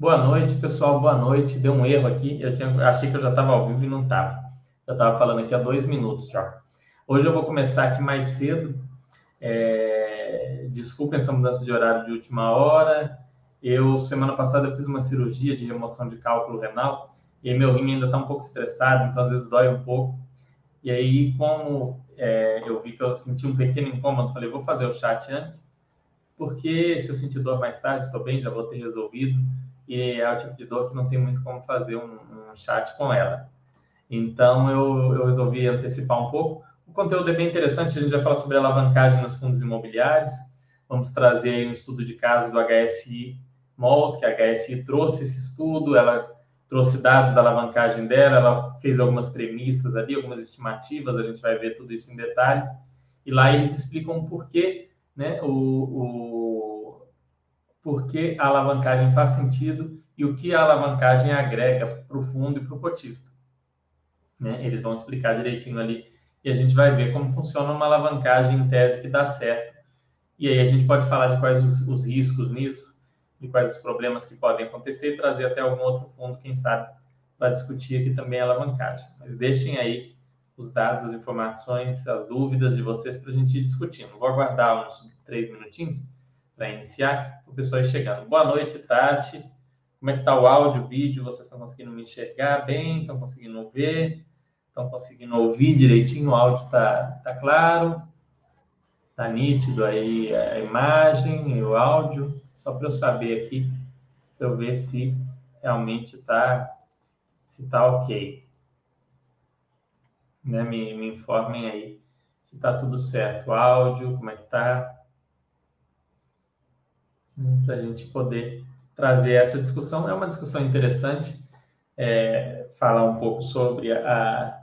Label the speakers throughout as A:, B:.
A: Boa noite, pessoal. Boa noite. Deu um erro aqui. Eu tinha, achei que eu já estava ao vivo e não estava. Eu estava falando aqui há dois minutos já. Hoje eu vou começar aqui mais cedo. É... Desculpem essa mudança de horário de última hora. Eu, semana passada, eu fiz uma cirurgia de remoção de cálculo renal e meu rim ainda está um pouco estressado, então às vezes dói um pouco. E aí, como é, eu vi que eu senti um pequeno incômodo, falei, vou fazer o chat antes, porque se eu sentir dor mais tarde, estou bem, já vou ter resolvido e é o tipo de dor que não tem muito como fazer um, um chat com ela. Então, eu, eu, resolvi antecipar um pouco. O conteúdo é bem interessante, a gente vai falar sobre alavancagem nos fundos imobiliários. Vamos trazer aí um estudo de caso do HSI Malls, que a HSI trouxe esse estudo, ela trouxe dados da alavancagem dela, ela fez algumas premissas ali, algumas estimativas, a gente vai ver tudo isso em detalhes. E lá eles explicam por que né, o, o por que a alavancagem faz sentido e o que a alavancagem agrega para o fundo e para o cotista. Né? Eles vão explicar direitinho ali e a gente vai ver como funciona uma alavancagem em tese que dá certo. E aí a gente pode falar de quais os, os riscos nisso, de quais os problemas que podem acontecer e trazer até algum outro fundo, quem sabe, para discutir aqui também a alavancagem. Mas deixem aí os dados, as informações, as dúvidas de vocês para a gente ir discutindo. Vou aguardar uns três minutinhos para iniciar, o pessoal chegando. Boa noite, Tati. Como é que está o áudio, o vídeo? Vocês estão conseguindo me enxergar bem? Estão conseguindo ver? Estão conseguindo ouvir direitinho? O áudio está tá claro? Está nítido aí a imagem e o áudio? Só para eu saber aqui, para eu ver se realmente está se tá ok. Né? Me, me informem aí se está tudo certo. O áudio, como é que está? Para a gente poder trazer essa discussão. É uma discussão interessante, é, falar um pouco sobre a,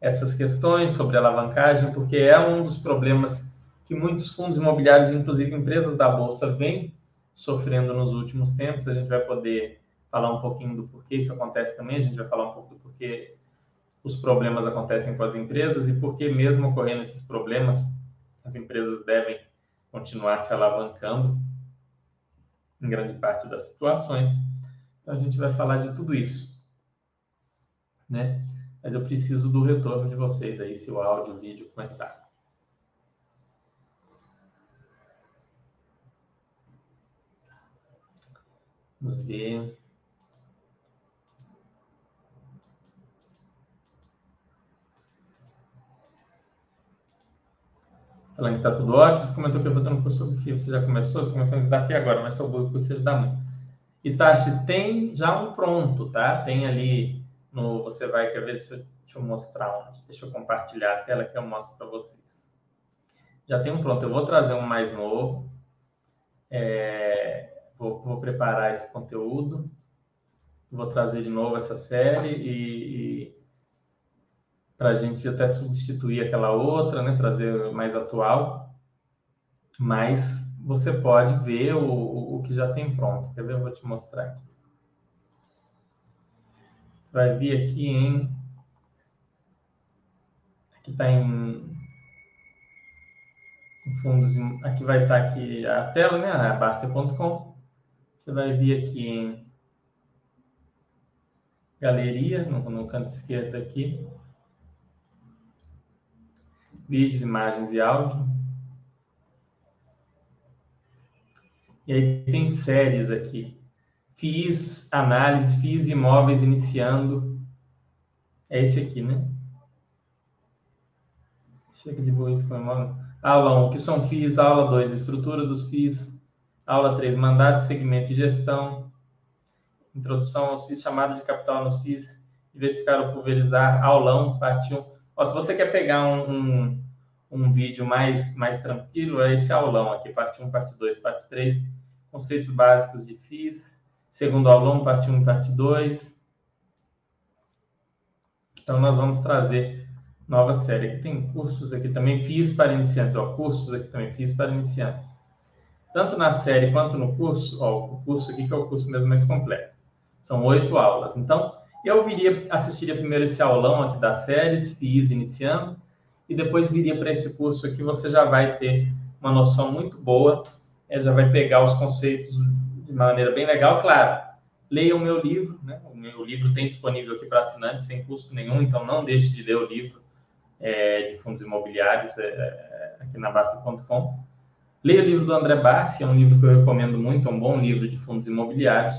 A: essas questões, sobre alavancagem, porque é um dos problemas que muitos fundos imobiliários, inclusive empresas da Bolsa, vêm sofrendo nos últimos tempos. A gente vai poder falar um pouquinho do porquê isso acontece também, a gente vai falar um pouco do porquê os problemas acontecem com as empresas e por que mesmo ocorrendo esses problemas, as empresas devem continuar se alavancando em grande parte das situações. Então a gente vai falar de tudo isso, né? Mas eu preciso do retorno de vocês aí, se o áudio, o vídeo, como é que tá. Vamos ver. Falando que está tudo ótimo, você comentou que fazer um curso sobre que você já começou, você começou a estudar aqui agora, mas sobre o curso você dá muito. Itachi, tem já um pronto, tá? Tem ali no. Você vai, quer ver? Deixa eu, deixa eu mostrar onde. Deixa eu compartilhar a tela que eu mostro para vocês. Já tem um pronto. Eu vou trazer um mais novo. É, vou, vou preparar esse conteúdo. Vou trazer de novo essa série e, e para a gente até substituir aquela outra, né, trazer mais atual, mas você pode ver o, o que já tem pronto. Quer ver? Eu vou te mostrar aqui. Você vai vir aqui em. Aqui está em, em fundos. Aqui vai estar tá aqui a tela, né? A Baster.com. Você vai vir aqui em galeria, no, no canto esquerdo aqui vídeos, imagens e áudio. E aí tem séries aqui. Fiz análise, fiz imóveis iniciando. É esse aqui, né? Chega de boa isso com imóvel. Aula 1, que são FIIs. Aula 2, estrutura dos FIIs. Aula 3, mandato, segmento e gestão. Introdução aos FIIs, chamada de capital nos FIIs. Diversificar ou pulverizar. Aulão, parte 1 Ó, se você quer pegar um, um, um, vídeo mais, mais tranquilo, é esse aulão aqui, parte 1, parte 2, parte 3, conceitos básicos de FIS, segundo aulão, parte 1 e parte 2. Então, nós vamos trazer nova série. Aqui tem cursos aqui também, FIS para iniciantes, ó, cursos aqui também, FIS para iniciantes. Tanto na série quanto no curso, ó, o curso aqui que é o curso mesmo mais completo. São oito aulas. Então, eu viria, assistiria primeiro esse aulão aqui das séries, FIIs iniciando, e depois viria para esse curso aqui, você já vai ter uma noção muito boa, é, já vai pegar os conceitos de maneira bem legal, claro, leia o meu livro, né? O meu livro tem disponível aqui para assinantes sem custo nenhum, então não deixe de ler o livro é, de fundos imobiliários é, é aqui na Basta.com. Leia o livro do André Bassi, é um livro que eu recomendo muito, é um bom livro de fundos imobiliários.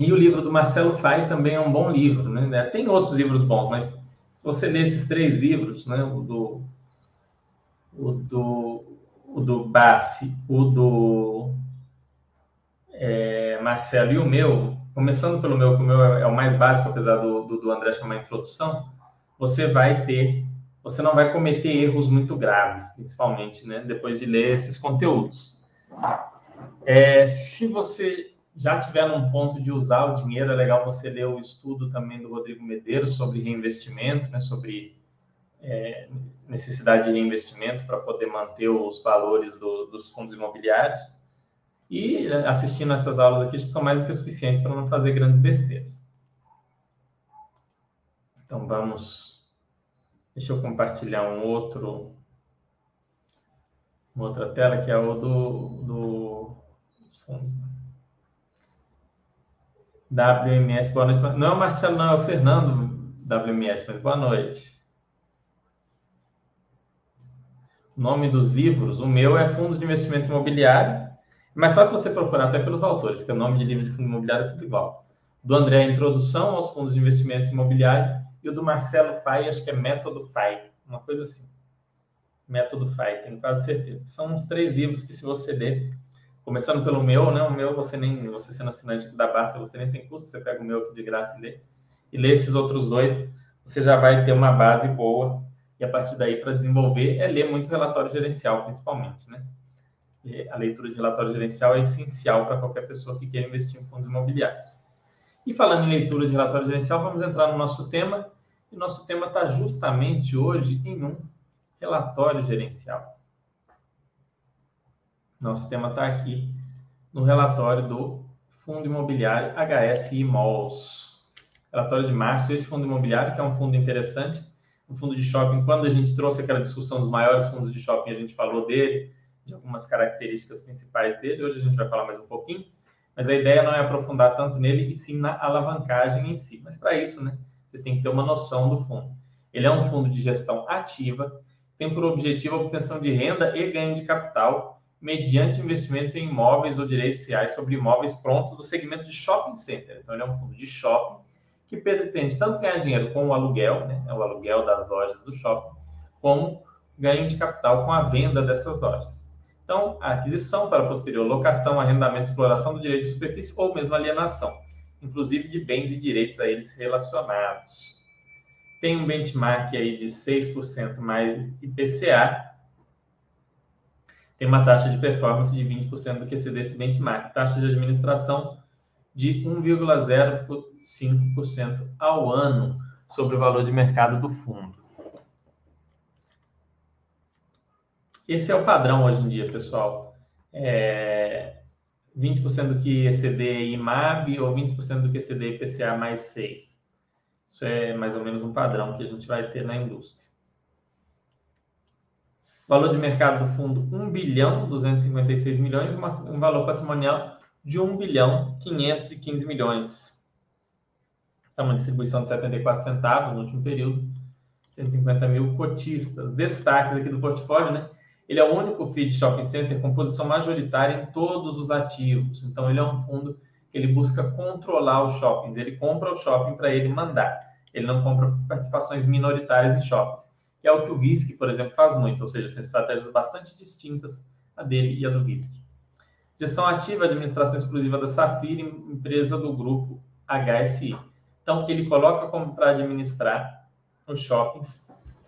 A: E o livro do Marcelo Fai também é um bom livro, né? Tem outros livros bons, mas se você ler esses três livros, né? O do, o do, o do Bassi, o do é, Marcelo e o meu, começando pelo meu, que o meu é, é o mais básico, apesar do, do, do André chamar introdução, você vai ter, você não vai cometer erros muito graves, principalmente, né? Depois de ler esses conteúdos. É, se você já tiver num ponto de usar o dinheiro, é legal você ler o estudo também do Rodrigo Medeiros sobre reinvestimento, né, sobre é, necessidade de reinvestimento para poder manter os valores do, dos fundos imobiliários. E assistindo essas aulas aqui são mais do que suficientes para não fazer grandes besteiras. Então vamos. Deixa eu compartilhar um outro, uma outra tela que é o do, do dos fundos. WMS, boa noite. Não é o Marcelo, não, é o Fernando WMS, mas boa noite. O nome dos livros, o meu é Fundos de Investimento Imobiliário. É mais fácil você procurar até pelos autores, que o nome de livro de fundo imobiliário é tudo igual. Do André, Introdução aos Fundos de Investimento Imobiliário. E o do Marcelo Fai, acho que é Método Fai, uma coisa assim. Método Fai, tenho quase certeza. São uns três livros que, se você ler, Começando pelo meu, né? O meu você nem, você sendo assinante da Basta, você nem tem custo, você pega o meu aqui de graça e lê. E lê esses outros dois, você já vai ter uma base boa. E a partir daí, para desenvolver, é ler muito relatório gerencial, principalmente, né? E a leitura de relatório gerencial é essencial para qualquer pessoa que queira investir em fundos imobiliários. E falando em leitura de relatório gerencial, vamos entrar no nosso tema. E nosso tema está justamente hoje em um relatório gerencial. Nosso tema está aqui no relatório do Fundo Imobiliário HSI Malls. Relatório de março. Esse fundo imobiliário, que é um fundo interessante, um fundo de shopping. Quando a gente trouxe aquela discussão dos maiores fundos de shopping, a gente falou dele, de algumas características principais dele. Hoje a gente vai falar mais um pouquinho. Mas a ideia não é aprofundar tanto nele, e sim na alavancagem em si. Mas para isso, né, vocês têm que ter uma noção do fundo. Ele é um fundo de gestão ativa, tem por objetivo a obtenção de renda e ganho de capital mediante investimento em imóveis ou direitos reais sobre imóveis prontos do segmento de shopping center. Então, ele é um fundo de shopping que pretende tanto ganhar dinheiro com o aluguel, né, o aluguel das lojas do shopping, como ganho de capital com a venda dessas lojas. Então, a aquisição para posterior locação, arrendamento, exploração do direito de superfície ou mesmo alienação, inclusive de bens e direitos a eles relacionados. Tem um benchmark aí de 6% mais IPCA, tem uma taxa de performance de 20% do que exceder esse benchmark, taxa de administração de 1,05% ao ano sobre o valor de mercado do fundo. Esse é o padrão hoje em dia, pessoal. É 20% do que exceder IMAB ou 20% do que exceder IPCA mais 6. Isso é mais ou menos um padrão que a gente vai ter na indústria. Valor de mercado do fundo 1 bilhão 256 milhões, uma, um valor patrimonial de 1 bilhão 515 milhões. É uma distribuição de 74 centavos no último período, 150 mil cotistas. Destaques aqui do portfólio, né? Ele é o único FII shopping center com posição majoritária em todos os ativos. Então, ele é um fundo que ele busca controlar os shoppings. Ele compra o shopping para ele mandar. Ele não compra participações minoritárias em shoppings que é o que o VISC, por exemplo, faz muito, ou seja, são estratégias bastante distintas a dele e a do VISC. Gestão ativa, administração exclusiva da Safira, empresa do grupo HSI. Então, ele coloca como para administrar os shoppings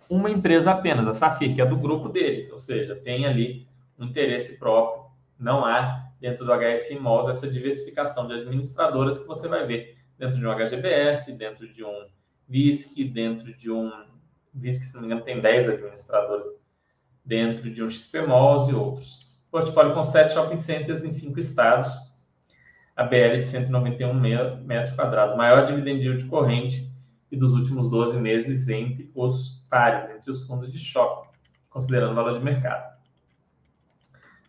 A: uma empresa apenas, a Safir, que é do grupo deles, ou seja, tem ali um interesse próprio. Não há dentro do HSI Malls essa diversificação de administradoras que você vai ver dentro de um HGBS, dentro de um VISC, dentro de um visto que, se não me engano, tem 10 administradores dentro de um XP Malls e outros. Portfólio com 7 shopping centers em 5 estados, a BL de 191 metros quadrados, maior dividend yield corrente e dos últimos 12 meses entre os pares, entre os fundos de shopping, considerando o valor de mercado.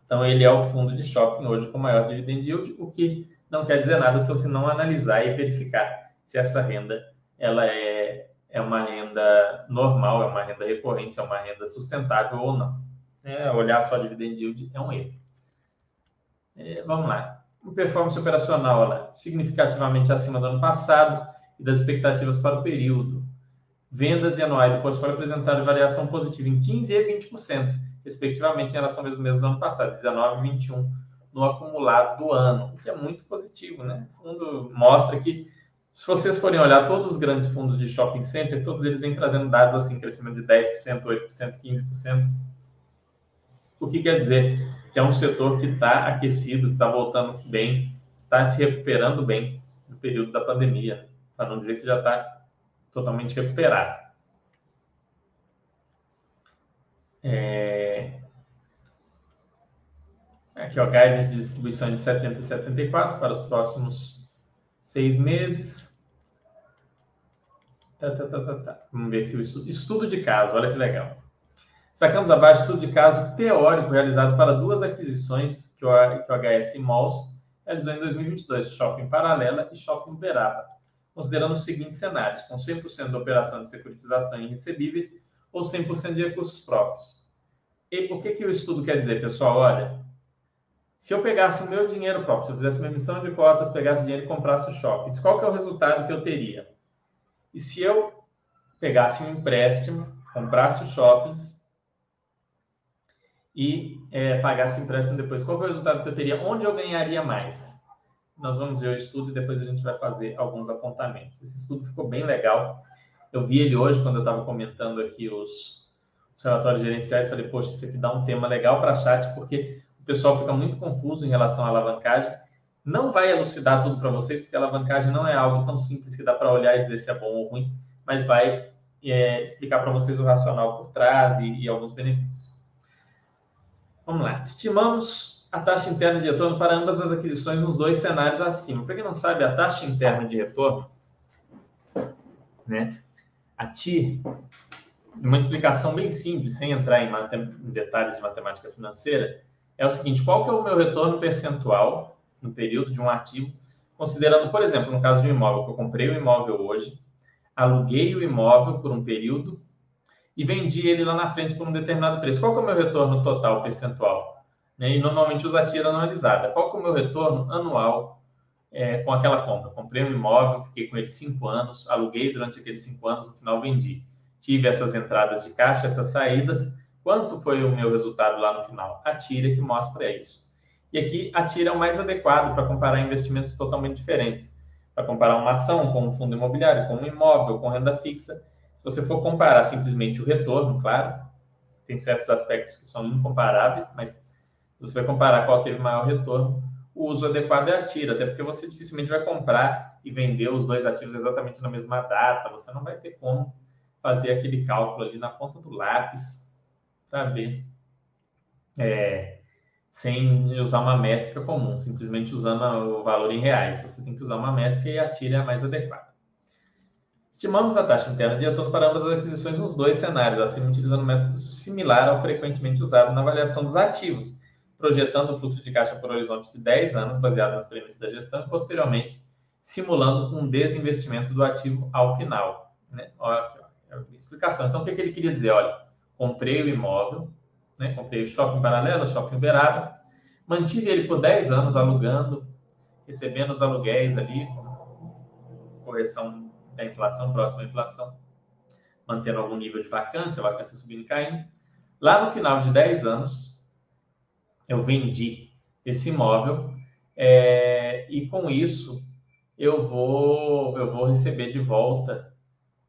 A: Então, ele é o fundo de shopping hoje com maior dividend yield, o que não quer dizer nada se você não analisar e verificar se essa renda ela é, é uma renda normal, é uma renda recorrente, é uma renda sustentável ou não. É, olhar só dividend yield é um erro. É, vamos lá. Performance operacional lá, significativamente acima do ano passado e das expectativas para o período. Vendas e anuais do portfólio apresentaram variação positiva em 15% e 20%, respectivamente, em relação ao mesmo mês do ano passado, 19 e 21 no acumulado do ano, o que é muito positivo, né? O fundo mostra que, se vocês forem olhar todos os grandes fundos de shopping center, todos eles vêm trazendo dados assim, crescimento de 10%, 8%, 15%. O que quer dizer? Que é um setor que está aquecido, que está voltando bem, está se recuperando bem no período da pandemia, para não dizer que já está totalmente recuperado. É... Aqui, ó, guidance de distribuição de 70 e 74 para os próximos seis meses. Tá, tá, tá, tá, tá. Vamos ver aqui o estudo. Estudo de caso, olha que legal. Sacamos abaixo estudo de caso teórico realizado para duas aquisições que o, que o HS Malls realizou em 2022, Shopping Paralela e Shopping Uberaba, considerando os seguintes cenários, com 100% da operação de securitização em recebíveis ou 100% de recursos próprios. E o que, que o estudo quer dizer, pessoal? Olha, se eu pegasse o meu dinheiro próprio, se eu fizesse uma emissão de cotas, pegasse dinheiro e comprasse o shopping, qual que é o resultado que eu teria? E se eu pegasse um empréstimo, comprasse os shoppings e é, pagasse o empréstimo depois, qual que é o resultado que eu teria? Onde eu ganharia mais? Nós vamos ver o estudo e depois a gente vai fazer alguns apontamentos. Esse estudo ficou bem legal. Eu vi ele hoje quando eu estava comentando aqui os, os relatórios gerenciais. Falei, poxa, isso aqui dá um tema legal para chat, porque o pessoal fica muito confuso em relação à alavancagem. Não vai elucidar tudo para vocês, porque a alavancagem não é algo tão simples que dá para olhar e dizer se é bom ou ruim, mas vai é, explicar para vocês o racional por trás e, e alguns benefícios. Vamos lá. Estimamos a taxa interna de retorno para ambas as aquisições nos dois cenários acima. Para quem não sabe, a taxa interna de retorno, né? A TIR, uma explicação bem simples, sem entrar em, em detalhes de matemática financeira, é o seguinte: qual que é o meu retorno percentual no período de um ativo, considerando, por exemplo, no caso de um imóvel, que eu comprei o imóvel hoje, aluguei o imóvel por um período e vendi ele lá na frente por um determinado preço. Qual que é o meu retorno total percentual? Né? E normalmente usa a tira anualizada. Qual que é o meu retorno anual é, com aquela compra? Comprei um imóvel, fiquei com ele cinco anos, aluguei durante aqueles cinco anos, no final vendi. Tive essas entradas de caixa, essas saídas Quanto foi o meu resultado lá no final? A tira que mostra isso. E aqui a tira é o mais adequado para comparar investimentos totalmente diferentes. Para comparar uma ação com um fundo imobiliário, com um imóvel, com renda fixa. Se você for comparar simplesmente o retorno, claro, tem certos aspectos que são incomparáveis, mas você vai comparar qual teve maior retorno, o uso adequado é a tira, até porque você dificilmente vai comprar e vender os dois ativos exatamente na mesma data, você não vai ter como fazer aquele cálculo ali na ponta do lápis ver é, sem usar uma métrica comum, simplesmente usando o valor em reais. Você tem que usar uma métrica e a tira é a mais adequada. Estimamos a taxa interna de retorno para ambas as aquisições nos dois cenários, assim utilizando um método similar ao frequentemente usado na avaliação dos ativos, projetando o fluxo de caixa por horizonte de 10 anos, baseado nas premissas da gestão, e posteriormente simulando um desinvestimento do ativo ao final. Né? Olha aqui, ó, é explicação. Então, o que, que ele queria dizer? Olha, comprei o imóvel, né? comprei o shopping paralelo, o shopping Uberaba, mantive ele por 10 anos alugando, recebendo os aluguéis ali, correção da inflação, próxima à inflação, mantendo algum nível de vacância, vacância subindo e caindo. Lá no final de 10 anos, eu vendi esse imóvel é, e com isso eu vou, eu vou receber de volta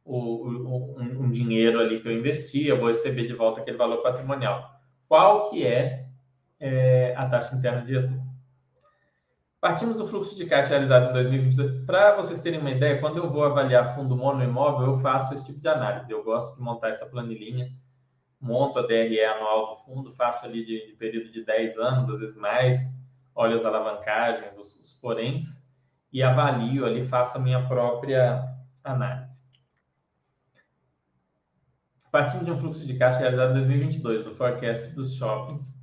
A: o, o, um, um, dinheiro ali que eu investi, eu vou receber de volta aquele valor patrimonial. Qual que é, é a taxa interna de retorno? Partimos do fluxo de caixa realizado em 2022. Para vocês terem uma ideia, quando eu vou avaliar fundo mono imóvel, eu faço esse tipo de análise. Eu gosto de montar essa planilhinha, monto a DRE anual do fundo, faço ali de, de período de 10 anos, às vezes mais, olho as alavancagens, os, os poréns, e avalio ali, faço a minha própria análise. Partindo de um fluxo de caixa realizado em 2022, no forecast dos shoppings,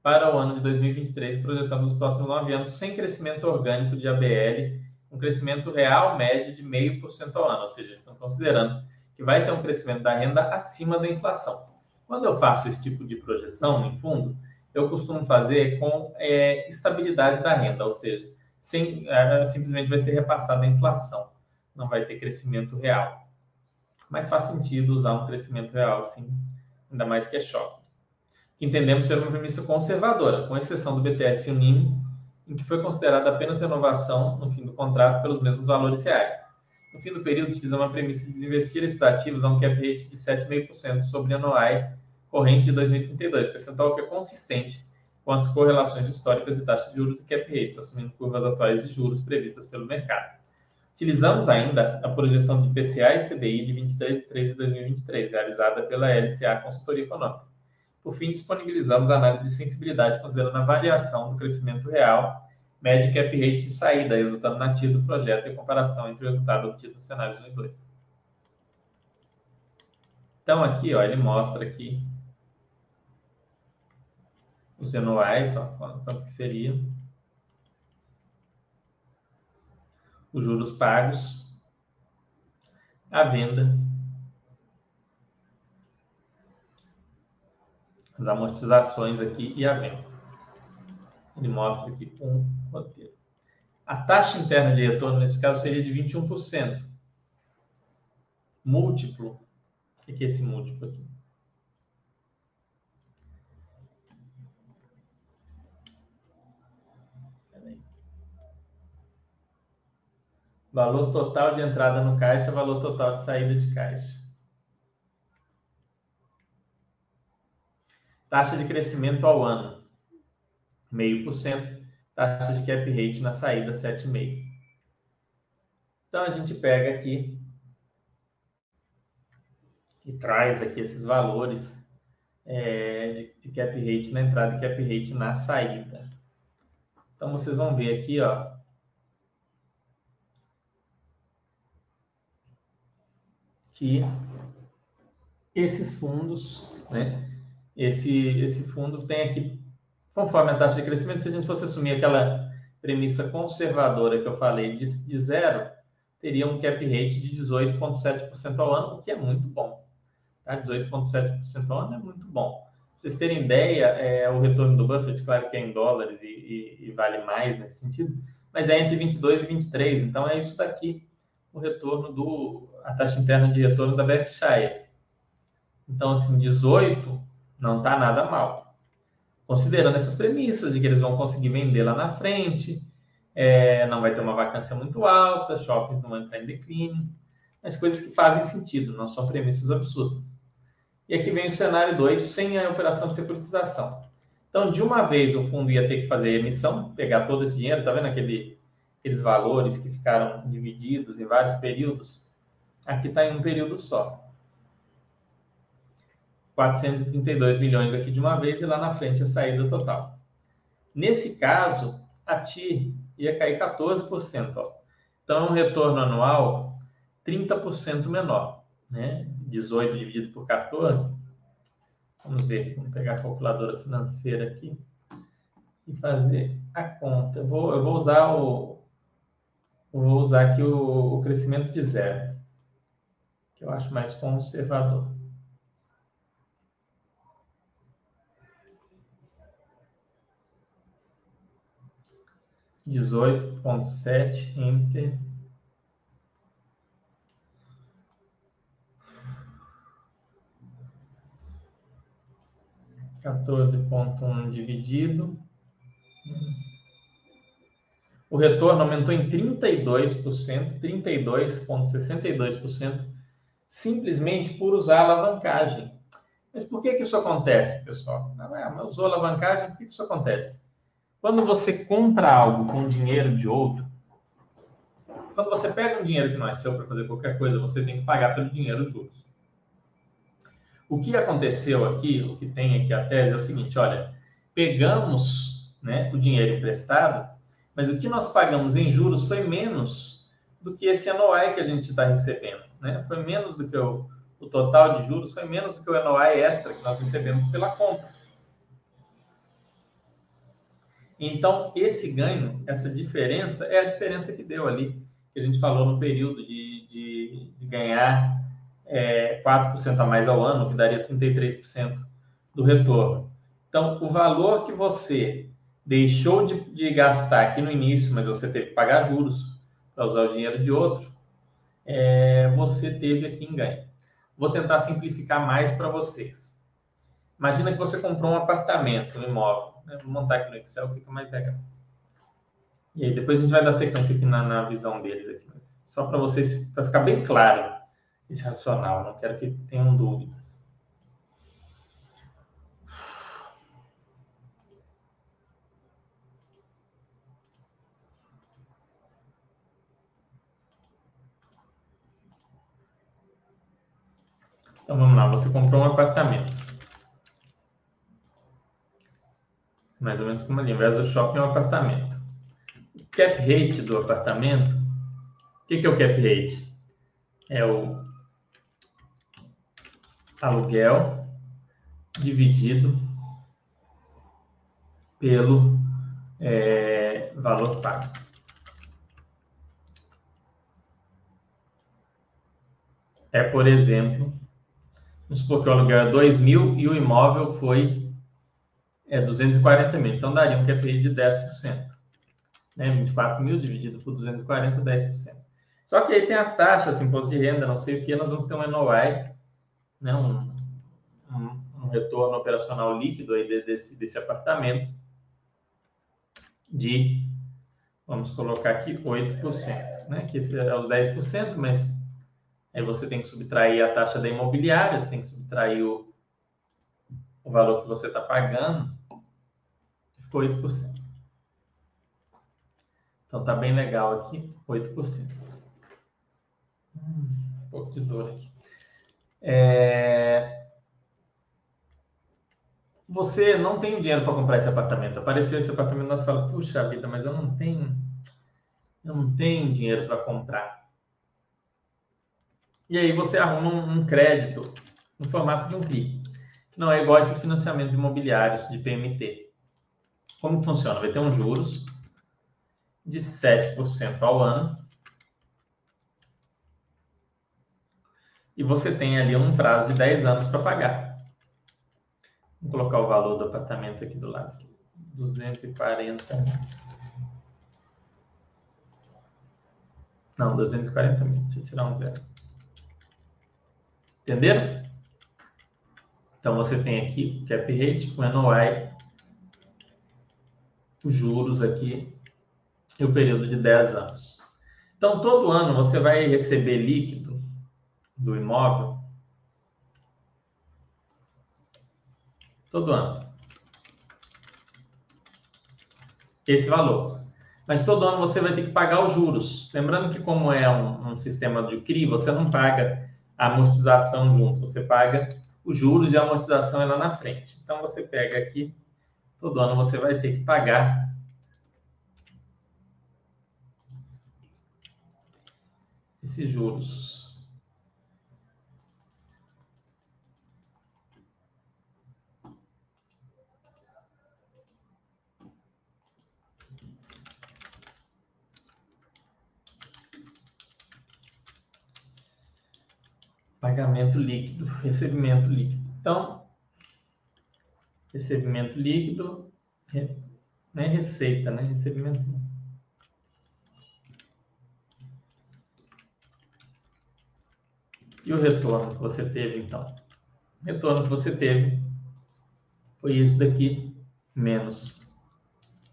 A: Para o ano de 2023, projetamos os próximos nove anos sem crescimento orgânico de ABL, um crescimento real médio de 0,5% ao ano, ou seja, estão considerando que vai ter um crescimento da renda acima da inflação. Quando eu faço esse tipo de projeção em fundo, eu costumo fazer com é, estabilidade da renda, ou seja, sem, é, simplesmente vai ser repassada a inflação, não vai ter crescimento real. Mas faz sentido usar um crescimento real, sim, ainda mais que é choque. Entendemos ser uma premissa conservadora, com exceção do BTS e o NIM, em que foi considerada apenas renovação no fim do contrato pelos mesmos valores reais. No fim do período, utilizamos a premissa de desinvestir esses ativos a um cap rate de 7,5% sobre a NOI corrente de 2032, percentual que é consistente com as correlações históricas de taxa de juros e cap rates, assumindo curvas atuais de juros previstas pelo mercado. Utilizamos ainda a projeção de PCA e CDI de 23 de 3 de 2023, realizada pela LCA Consultoria Econômica. Por fim, disponibilizamos a análise de sensibilidade considerando a variação do crescimento real, médio cap rate de saída, resultado nativo do projeto e comparação entre o resultado obtido nos cenários 1 e 2. Então, aqui, ó, ele mostra aqui os anuais, ó, quanto que seria. Os juros pagos, a venda, as amortizações aqui e a venda. Ele mostra aqui um roteiro. A taxa interna de retorno, nesse caso, seria de 21%. Múltiplo. O que é esse múltiplo aqui? Valor total de entrada no caixa, valor total de saída de caixa. Taxa de crescimento ao ano, 0,5%. Taxa de cap rate na saída, 7,5%. Então, a gente pega aqui e traz aqui esses valores é, de cap rate na entrada e cap rate na saída. Então, vocês vão ver aqui, ó, que esses fundos, né? Esse, esse fundo tem aqui, conforme a taxa de crescimento, se a gente fosse assumir aquela premissa conservadora que eu falei de, de zero, teria um cap rate de 18,7% ao ano, o que é muito bom. Tá? 18,7% ao ano é muito bom. Pra vocês terem ideia, é, o retorno do Buffett, claro que é em dólares e, e, e vale mais nesse sentido, mas é entre 22 e 23, então é isso daqui, o retorno do, a taxa interna de retorno da Berkshire. Então, assim, 18 não está nada mal. Considerando essas premissas de que eles vão conseguir vender lá na frente, é, não vai ter uma vacância muito alta, shoppings não vão entrar em declínio, as coisas que fazem sentido, não são premissas absurdas. E aqui vem o cenário 2, sem a operação de securitização. Então, de uma vez, o fundo ia ter que fazer emissão, pegar todo esse dinheiro, tá vendo aquele, aqueles valores que ficaram divididos em vários períodos? Aqui está em um período só. 432 milhões aqui de uma vez e lá na frente a saída total. Nesse caso, a TIR ia cair 14%. Ó. Então, é um retorno anual 30% menor. Né? 18 dividido por 14. Vamos ver, vamos pegar a calculadora financeira aqui e fazer a conta. Eu vou, eu vou usar o vou usar aqui o, o crescimento de zero que eu acho mais conservador. Dezoito ponto sete, enter. Quatorze ponto um dividido. O retorno aumentou em 32%, 32,62% simplesmente por usar alavancagem. Mas por que, que isso acontece, pessoal? É, mas usou alavancagem, por que, que isso acontece? Quando você compra algo com dinheiro de outro, quando você pega um dinheiro que não é seu para fazer qualquer coisa, você tem que pagar pelo dinheiro os juros. O que aconteceu aqui, o que tem aqui a tese é o seguinte: olha, pegamos né, o dinheiro emprestado, mas o que nós pagamos em juros foi menos do que esse anuai que a gente está recebendo né? Foi menos do que o, o total de juros, foi menos do que o NOI extra que nós recebemos pela compra. Então, esse ganho, essa diferença, é a diferença que deu ali, que a gente falou no período de, de, de ganhar é, 4% a mais ao ano, que daria 33% do retorno. Então, o valor que você deixou de, de, gastar aqui no início, mas você teve que pagar juros para usar o dinheiro de outro, é, você teve aqui em ganho. Vou tentar simplificar mais para vocês. Imagina que você comprou um apartamento, um imóvel. Né? Vou montar aqui no Excel, fica mais legal. E aí depois a gente vai dar sequência aqui na, na visão deles aqui, só para vocês, para ficar bem claro esse racional. Não quero que tenham dúvidas. Então vamos lá, você comprou um apartamento. Mais ou menos como ali, ao invés do shopping é um apartamento. O cap rate do apartamento, o que, que é o cap rate? É o aluguel dividido pelo é, valor pago. É, por exemplo, Vamos supor que o aluguel é 2 mil e o imóvel foi é, 240 mil. Então, daria um QPI de 10%. Né? 24 mil dividido por 240, 10%. Só que aí tem as taxas, imposto de renda, não sei o que, nós vamos ter um NOI, né? um, um, um retorno operacional líquido aí desse, desse apartamento de, vamos colocar aqui, 8%, né? que esse é os 10%, mas Aí você tem que subtrair a taxa da imobiliária, você tem que subtrair o, o valor que você está pagando. Ficou 8%. Então tá bem legal aqui, 8%. Hum, um pouco de dor aqui. É... Você não tem dinheiro para comprar esse apartamento. Apareceu esse apartamento, nós falamos, puxa vida, mas eu não tenho, eu não tenho dinheiro para comprar. E aí você arruma um, um crédito no formato de um CRI, que não é igual a esses financiamentos imobiliários de PMT. Como funciona? Vai ter um juros de 7% ao ano. E você tem ali um prazo de 10 anos para pagar. Vou colocar o valor do apartamento aqui do lado. 240. Não, 240 mil. Deixa eu tirar um zero. Entenderam? Então você tem aqui o cap rate, o NOI, os juros aqui e o período de 10 anos. Então todo ano você vai receber líquido do imóvel todo ano. Esse valor. Mas todo ano você vai ter que pagar os juros. Lembrando que como é um, um sistema de CRI, você não paga amortização junto. Você paga os juros e a amortização é lá na frente. Então você pega aqui, todo ano você vai ter que pagar esses juros. Pagamento líquido, recebimento líquido. Então, recebimento líquido, né, receita, né? Recebimento. E o retorno que você teve, então? O retorno que você teve foi isso daqui, menos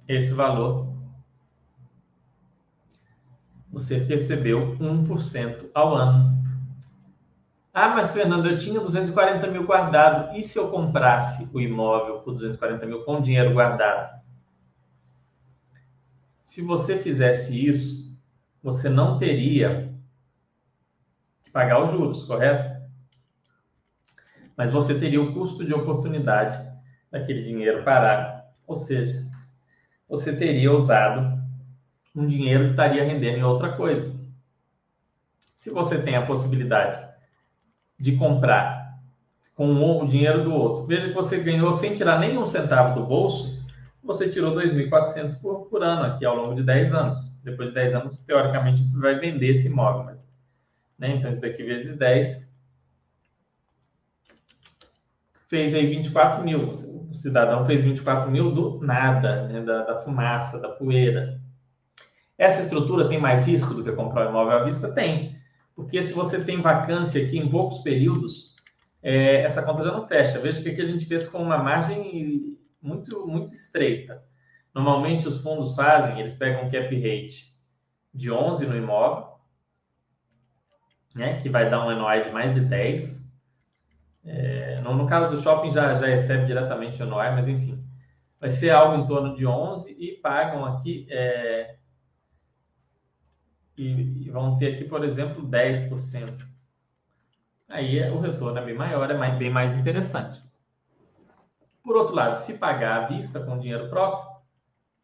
A: esse valor. Você recebeu 1% ao ano ah, mas Fernando, eu tinha 240 mil guardado. E se eu comprasse o imóvel por 240 mil com dinheiro guardado? Se você fizesse isso, você não teria que pagar os juros, correto? Mas você teria o custo de oportunidade daquele dinheiro parado. Ou seja, você teria usado um dinheiro que estaria rendendo em outra coisa. Se você tem a possibilidade de comprar com o dinheiro do outro. Veja que você ganhou sem tirar nenhum centavo do bolso, você tirou 2.400 por, por ano aqui ao longo de 10 anos. Depois de 10 anos, teoricamente, você vai vender esse imóvel. Mas, né? Então, isso daqui vezes 10 fez aí 24 mil. O cidadão fez 24 mil do nada, né? da, da fumaça, da poeira. Essa estrutura tem mais risco do que comprar um imóvel à vista? Tem. Porque se você tem vacância aqui em poucos períodos, é, essa conta já não fecha. Veja que aqui a gente fez com uma margem muito, muito estreita. Normalmente os fundos fazem, eles pegam um cap rate de 11 no imóvel, né, que vai dar um NOI de mais de 10. É, no, no, caso do shopping já, já recebe diretamente o NOI, mas enfim, vai ser algo em torno de 11 e pagam aqui é, e, vão ter aqui, por exemplo, 10%. Aí é, o retorno é bem maior, é mais, bem mais interessante. Por outro lado, se pagar à vista com dinheiro próprio,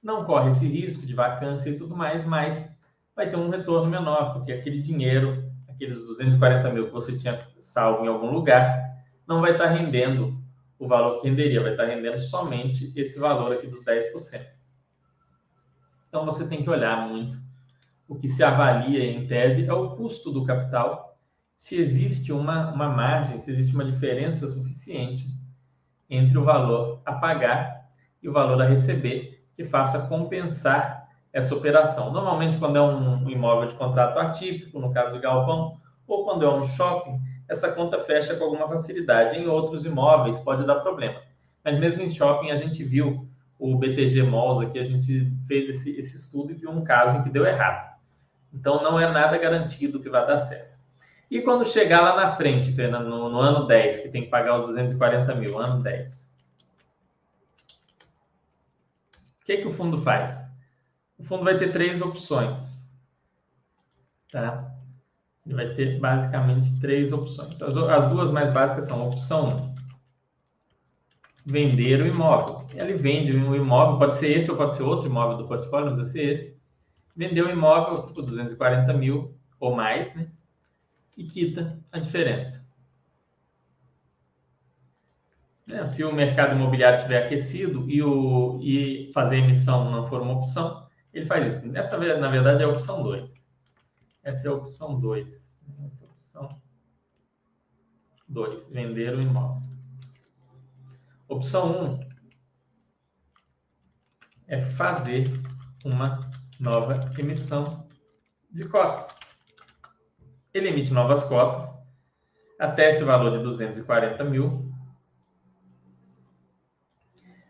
A: não corre esse risco de vacância e tudo mais, mas vai ter um retorno menor, porque aquele dinheiro, aqueles 240 mil que você tinha salvo em algum lugar, não vai estar rendendo o valor que renderia, vai estar rendendo somente esse valor aqui dos 10%. Então você tem que olhar muito. O que se avalia em tese é o custo do capital, se existe uma, uma margem, se existe uma diferença suficiente entre o valor a pagar e o valor a receber, que faça compensar essa operação. Normalmente, quando é um imóvel de contrato atípico, no caso do galpão, ou quando é um shopping, essa conta fecha com alguma facilidade. Em outros imóveis pode dar problema. Mas mesmo em shopping, a gente viu o BTG Malls aqui, a gente fez esse, esse estudo e viu um caso em que deu errado. Então, não é nada garantido que vai dar certo. E quando chegar lá na frente, Fernando, no, no ano 10, que tem que pagar os 240 mil, ano 10. O que, é que o fundo faz? O fundo vai ter três opções. Tá? Ele vai ter basicamente três opções. As, as duas mais básicas são opção 1, vender o imóvel. Ele vende um imóvel, pode ser esse ou pode ser outro imóvel do portfólio, mas vai ser esse. Vendeu o imóvel por 240 mil ou mais, né? e quita a diferença. É, se o mercado imobiliário estiver aquecido e, o, e fazer emissão não for uma opção, ele faz isso. Essa, na verdade, é a opção 2. Essa é a opção 2. Essa é a opção 2, vender o imóvel. Opção 1 um é fazer uma nova emissão de cotas ele emite novas cotas até esse valor de 240 mil.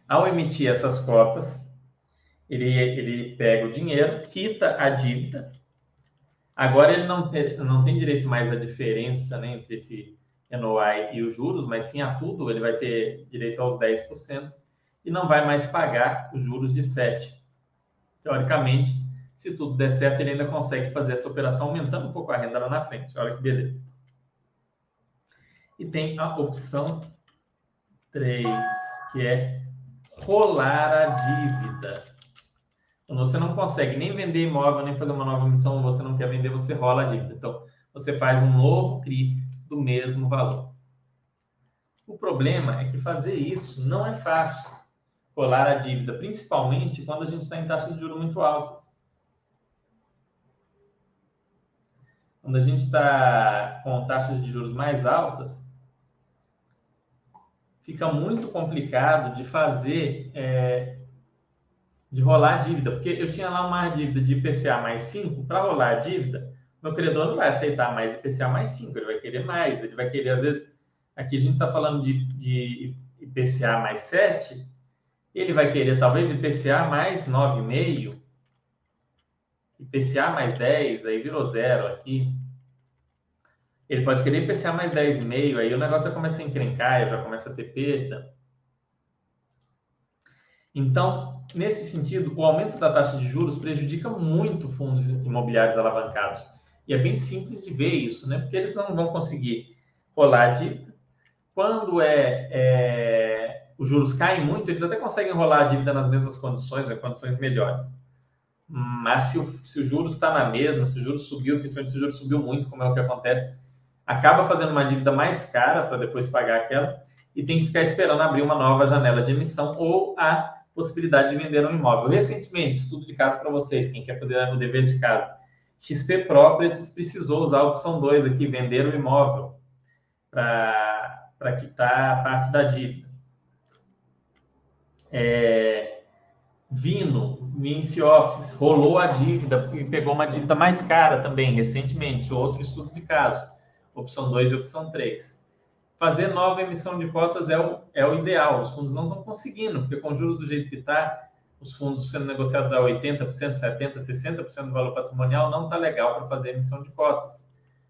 A: Ao emitir essas cotas, ele, ele pega o dinheiro, quita a dívida. Agora ele não, tem, não tem direito mais à diferença né, entre esse NOI e os juros, mas sim a tudo, ele vai ter direito aos 10% e não vai mais pagar os juros de 7%. Teoricamente, se tudo der certo, ele ainda consegue fazer essa operação aumentando um pouco a renda lá na frente. Olha que beleza. E tem a opção 3, que é rolar a dívida. Quando você não consegue nem vender imóvel, nem fazer uma nova missão, você não quer vender, você rola a dívida. Então, você faz um novo CRI do mesmo valor. O problema é que fazer isso não é fácil. Rolar a dívida, principalmente quando a gente está em taxas de juros muito altas. quando a gente está com taxas de juros mais altas, fica muito complicado de fazer, é, de rolar a dívida, porque eu tinha lá uma dívida de IPCA mais 5, para rolar a dívida, meu credor não vai aceitar mais IPCA mais 5, ele vai querer mais, ele vai querer, às vezes, aqui a gente está falando de, de IPCA mais 7, ele vai querer talvez IPCA mais 9,5, IPCA mais 10, aí virou zero aqui. Ele pode querer IPCA mais 10,5, aí o negócio já começa a encrencar, já começa a ter perda. Então, nesse sentido, o aumento da taxa de juros prejudica muito fundos imobiliários alavancados. E é bem simples de ver isso, né? Porque eles não vão conseguir rolar a dívida. Quando é, é, os juros caem muito, eles até conseguem rolar a dívida nas mesmas condições, em né? condições melhores. Mas se o, se o juros está na mesma, se o juros subiu, principalmente se o juros subiu muito, como é o que acontece, acaba fazendo uma dívida mais cara para depois pagar aquela e tem que ficar esperando abrir uma nova janela de emissão ou a possibilidade de vender um imóvel. Recentemente, estudo de caso para vocês, quem quer fazer o dever de casa. XP Properties precisou usar a opção 2 aqui, vender o imóvel, para quitar a parte da dívida. É, Vino, Vinci Office, rolou a dívida e pegou uma dívida mais cara também, recentemente, outro estudo de caso, opção 2 e opção 3 fazer nova emissão de cotas é o, é o ideal. Os fundos não estão conseguindo, porque com juros do jeito que está, os fundos sendo negociados a 80%, 70%, 60% do valor patrimonial, não está legal para fazer emissão de cotas.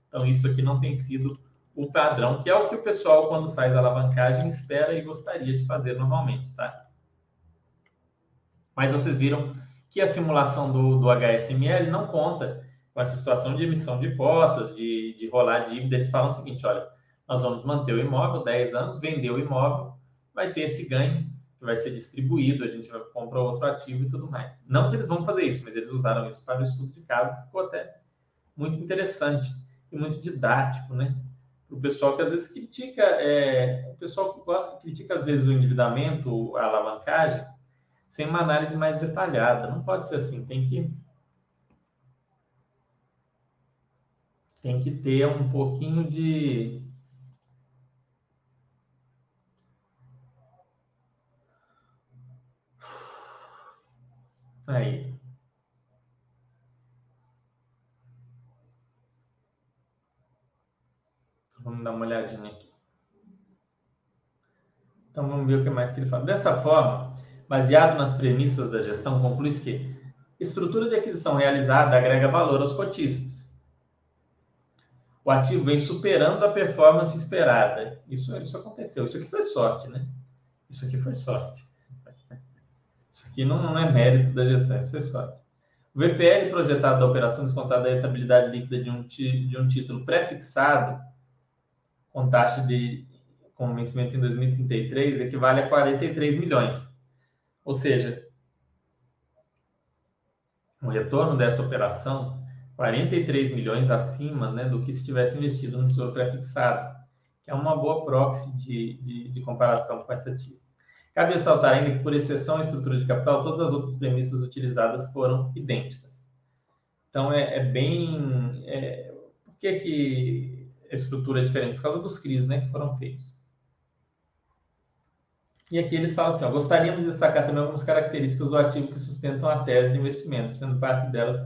A: Então, isso aqui não tem sido o padrão, que é o que o pessoal, quando faz alavancagem, espera e gostaria de fazer normalmente, tá? Mas vocês viram que a simulação do, do HSML não conta com essa situação de emissão de cotas, de, de rolar dívida. Eles falam o seguinte, olha, nós vamos manter o imóvel 10 anos, vender o imóvel, vai ter esse ganho que vai ser distribuído, a gente vai comprar outro ativo e tudo mais. Não que eles vão fazer isso, mas eles usaram isso para o estudo de caso, ficou até muito interessante e muito didático, né? Para o pessoal que às vezes critica, é, o pessoal critica às vezes o endividamento, a alavancagem, sem uma análise mais detalhada. Não pode ser assim, tem que tem que ter um pouquinho de Aí. Vamos dar uma olhadinha aqui. Então vamos ver o que mais que ele fala. Dessa forma, baseado nas premissas da gestão, conclui que estrutura de aquisição realizada agrega valor aos cotistas. O ativo vem superando a performance esperada. Isso, isso aconteceu. Isso aqui foi sorte, né? Isso aqui foi sorte. Isso aqui não, não é mérito da gestão, isso foi sorte. O VPL projetado da operação descontada da rentabilidade líquida de um, de um título pré-fixado, com taxa de com vencimento em 2033, equivale a 43 milhões. Ou seja, o retorno dessa operação, 43 milhões acima né, do que se tivesse investido no tesouro pré-fixado, que é uma boa proxy de, de, de comparação com essa título. Cabe ressaltar ainda que, por exceção à estrutura de capital, todas as outras premissas utilizadas foram idênticas. Então, é, é bem. É, por que, que a estrutura é diferente? Por causa dos CRIs né, que foram feitos. E aqui eles falam assim: ó, gostaríamos de destacar também algumas características do ativo que sustentam a tese de investimento, sendo parte delas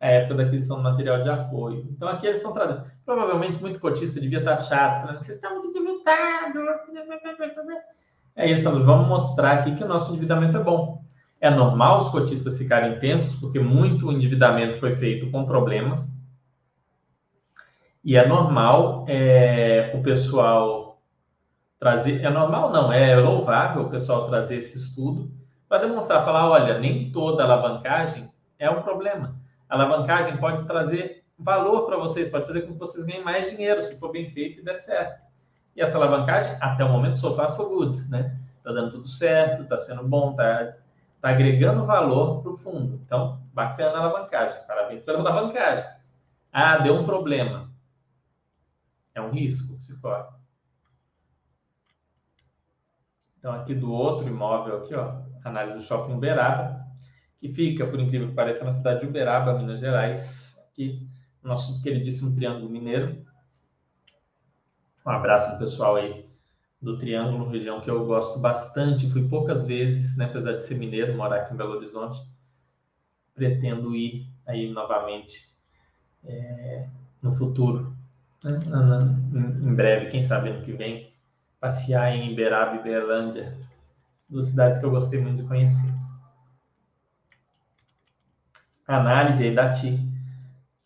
A: a época da aquisição do material de apoio. Então, aqui eles estão trazendo. Provavelmente, muito cotista devia estar chato, falando: vocês estão muito endividados. É isso, vamos mostrar aqui que o nosso endividamento é bom. É normal os cotistas ficarem tensos, porque muito endividamento foi feito com problemas. E é normal é, o pessoal trazer. É normal, não, é louvável o pessoal trazer esse estudo para demonstrar, falar: olha, nem toda alavancagem é um problema. A alavancagem pode trazer valor para vocês, pode fazer com que vocês ganhem mais dinheiro, se for bem feito e der certo. E essa alavancagem, até o momento, so far so good, né? Tá dando tudo certo, tá sendo bom, tá, tá agregando valor para o fundo. Então, bacana a alavancagem. Parabéns pela alavancagem. Ah, deu um problema. É um risco, se for. Então, aqui do outro imóvel, aqui, ó, análise do shopping Uberaba, que fica, por incrível que pareça, na cidade de Uberaba, Minas Gerais, aqui, nosso queridíssimo Triângulo Mineiro. Um abraço pro pessoal aí do Triângulo, região que eu gosto bastante. Fui poucas vezes, né, apesar de ser mineiro, morar aqui em Belo Horizonte. Pretendo ir aí novamente é, no futuro, né, em breve, quem sabe ano que vem, passear em Iberaba e Berlândia, duas cidades que eu gostei muito de conhecer. Análise aí da TI.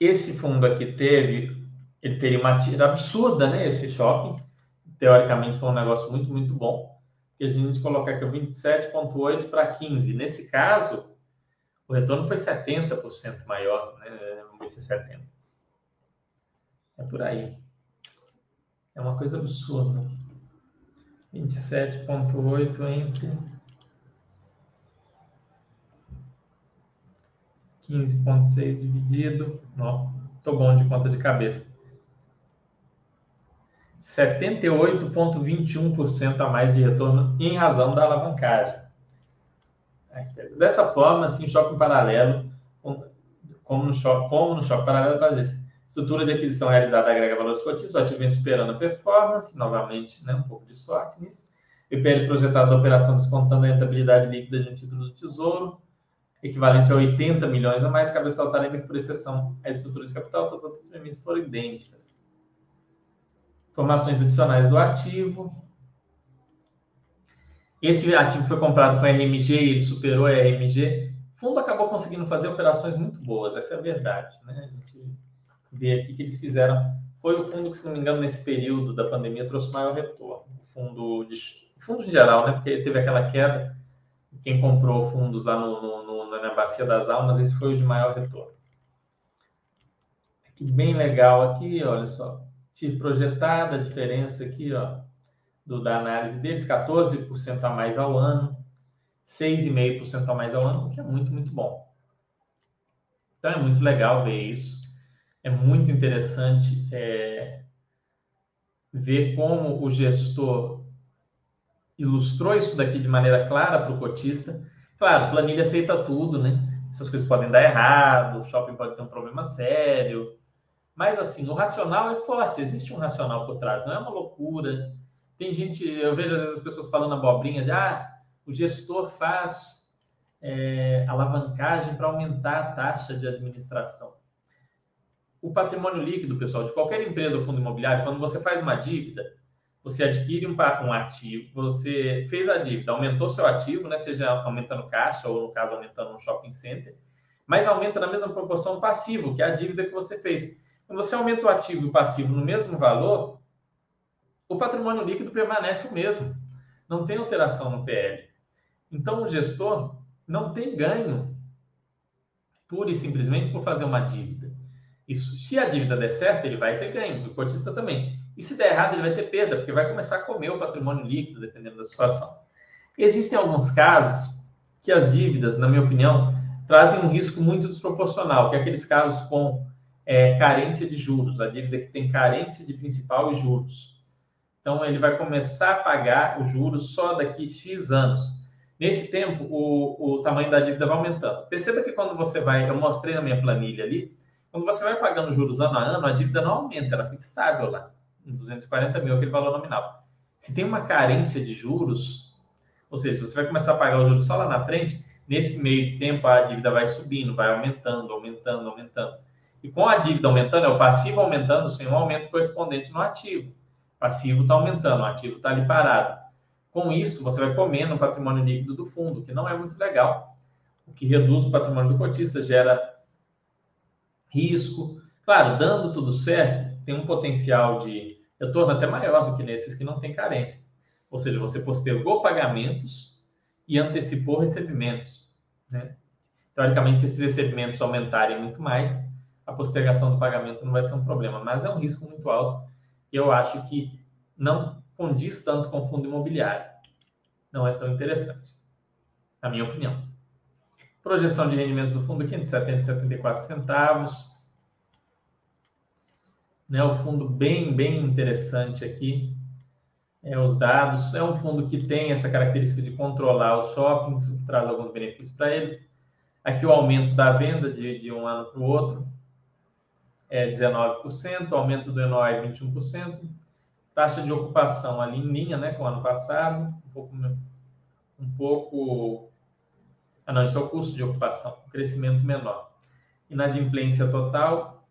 A: Esse fundo aqui teve ele teria uma tira absurda, né? Esse shopping. Teoricamente foi um negócio muito, muito bom. Que a gente colocar aqui 27,8 para 15. Nesse caso, o retorno foi 70% maior, né? Vamos ver se é 70. É por aí. É uma coisa absurda. 27,8 entre 15,6 dividido. Não, tô bom de conta de cabeça. 78,21% a mais de retorno em razão da alavancagem. Dessa forma, assim, shopping paralelo, como no shopping, como no shopping paralelo, estrutura de aquisição realizada agrega valores cotistas, o ativo vem superando a performance, novamente, né, um pouco de sorte nisso. PPL projetado da operação descontando a rentabilidade líquida de um título do Tesouro, equivalente a 80 milhões a mais, cabe ressaltar que, por exceção, a estrutura de capital, todas as premissas foram idênticas. Informações adicionais do ativo. Esse ativo foi comprado com a RMG e ele superou a RMG. O fundo acabou conseguindo fazer operações muito boas, essa é a verdade. Né? Vê aqui que eles fizeram. Foi o fundo que, se não me engano, nesse período da pandemia trouxe maior retorno. O fundo, de, fundo em geral, né? porque teve aquela queda. Quem comprou fundos lá no, no, no, na Bacia das Almas, esse foi o de maior retorno. Aqui, bem legal aqui, olha só. Tive projetada a diferença aqui, ó do, da análise deles, 14% a mais ao ano, 6,5% a mais ao ano, o que é muito, muito bom. Então é muito legal ver isso. É muito interessante é, ver como o gestor ilustrou isso daqui de maneira clara para o cotista. Claro, planilha aceita tudo, né? Essas coisas podem dar errado, o shopping pode ter um problema sério. Mas, assim, o racional é forte, existe um racional por trás, não é uma loucura, tem gente, eu vejo às vezes as pessoas falando abobrinha de ah, o gestor faz é, alavancagem para aumentar a taxa de administração. O patrimônio líquido, pessoal, de qualquer empresa ou fundo imobiliário, quando você faz uma dívida, você adquire um, um ativo, você fez a dívida, aumentou seu ativo, né, seja aumentando caixa ou, no caso, aumentando um shopping center, mas aumenta na mesma proporção o passivo, que é a dívida que você fez. Quando você aumenta o ativo e o passivo no mesmo valor, o patrimônio líquido permanece o mesmo. Não tem alteração no PL. Então, o gestor não tem ganho pura e simplesmente por fazer uma dívida. Isso, se a dívida der certo, ele vai ter ganho, o cotista também. E se der errado, ele vai ter perda, porque vai começar a comer o patrimônio líquido, dependendo da situação. Existem alguns casos que as dívidas, na minha opinião, trazem um risco muito desproporcional, que é aqueles casos com é, carência de juros, a dívida que tem carência de principal e juros. Então, ele vai começar a pagar os juros só daqui X anos. Nesse tempo, o, o tamanho da dívida vai aumentando. Perceba que quando você vai, eu mostrei na minha planilha ali, quando você vai pagando juros ano a ano, a dívida não aumenta, ela fica estável lá, em 240 mil, aquele valor nominal. Se tem uma carência de juros, ou seja, você vai começar a pagar os juros só lá na frente, nesse meio tempo a dívida vai subindo, vai aumentando, aumentando, aumentando. E com a dívida aumentando, é o passivo aumentando sem um aumento correspondente no ativo passivo está aumentando, o ativo está ali parado. Com isso, você vai comendo o patrimônio líquido do fundo, que não é muito legal. O que reduz o patrimônio do cotista, gera risco. Claro, dando tudo certo, tem um potencial de retorno até maior do que nesses que não tem carência. Ou seja, você postergou pagamentos e antecipou recebimentos. Né? Teoricamente, se esses recebimentos aumentarem muito mais, a postergação do pagamento não vai ser um problema, mas é um risco muito alto eu acho que não condiz tanto com o fundo imobiliário. Não é tão interessante, na minha opinião. Projeção de rendimentos do fundo aqui de 70 e 74 centavos. Né, o fundo bem, bem interessante aqui. É, os dados. É um fundo que tem essa característica de controlar os shoppings, que traz alguns benefícios para eles. Aqui o aumento da venda de, de um ano para o outro é 19%, aumento do ENOI 21%, taxa de ocupação ali em linha né, com o ano passado, um pouco, um pouco ah não, isso é o custo de ocupação, crescimento menor. Inadimplência total,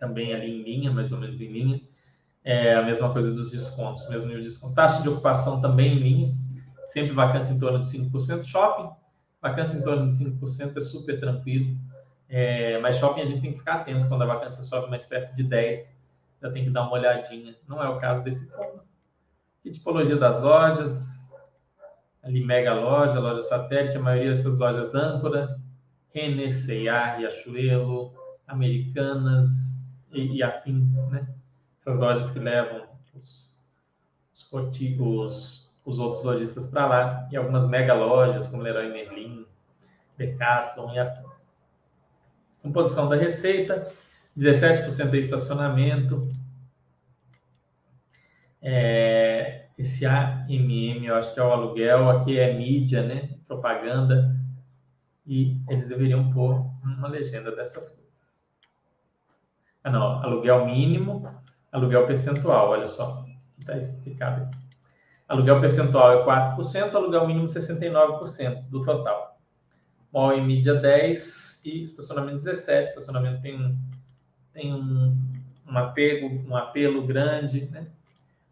A: também ali em linha, mais ou menos em linha. É a mesma coisa dos descontos, mesmo nível de desconto. Taxa de ocupação também em linha, sempre vacância em torno de 5%. Shopping, vacância em torno de 5% é super tranquilo. É, mas shopping a gente tem que ficar atento quando a vacância sobe mais perto de 10, já tem que dar uma olhadinha. Não é o caso desse fundo. Que tipologia das lojas? Ali mega loja, loja satélite, a maioria dessas lojas âncora, Renner, C&A, Riachuelo, Americanas e, e, afins, né? Essas lojas que levam os, os, os, os outros lojistas para lá e algumas mega lojas como Leroy Merlin, Decathlon e afins. Composição da receita, 17% é estacionamento. É, Esse AMM, eu acho que é o aluguel, aqui é mídia, né? Propaganda. E eles deveriam pôr uma legenda dessas coisas. Ah, não, aluguel mínimo, aluguel percentual, olha só, está explicado aqui. Aluguel percentual é 4%, aluguel mínimo 69% do total. Mall e mídia 10 e estacionamento 17. Estacionamento tem tem um, um apego, um apelo grande, né?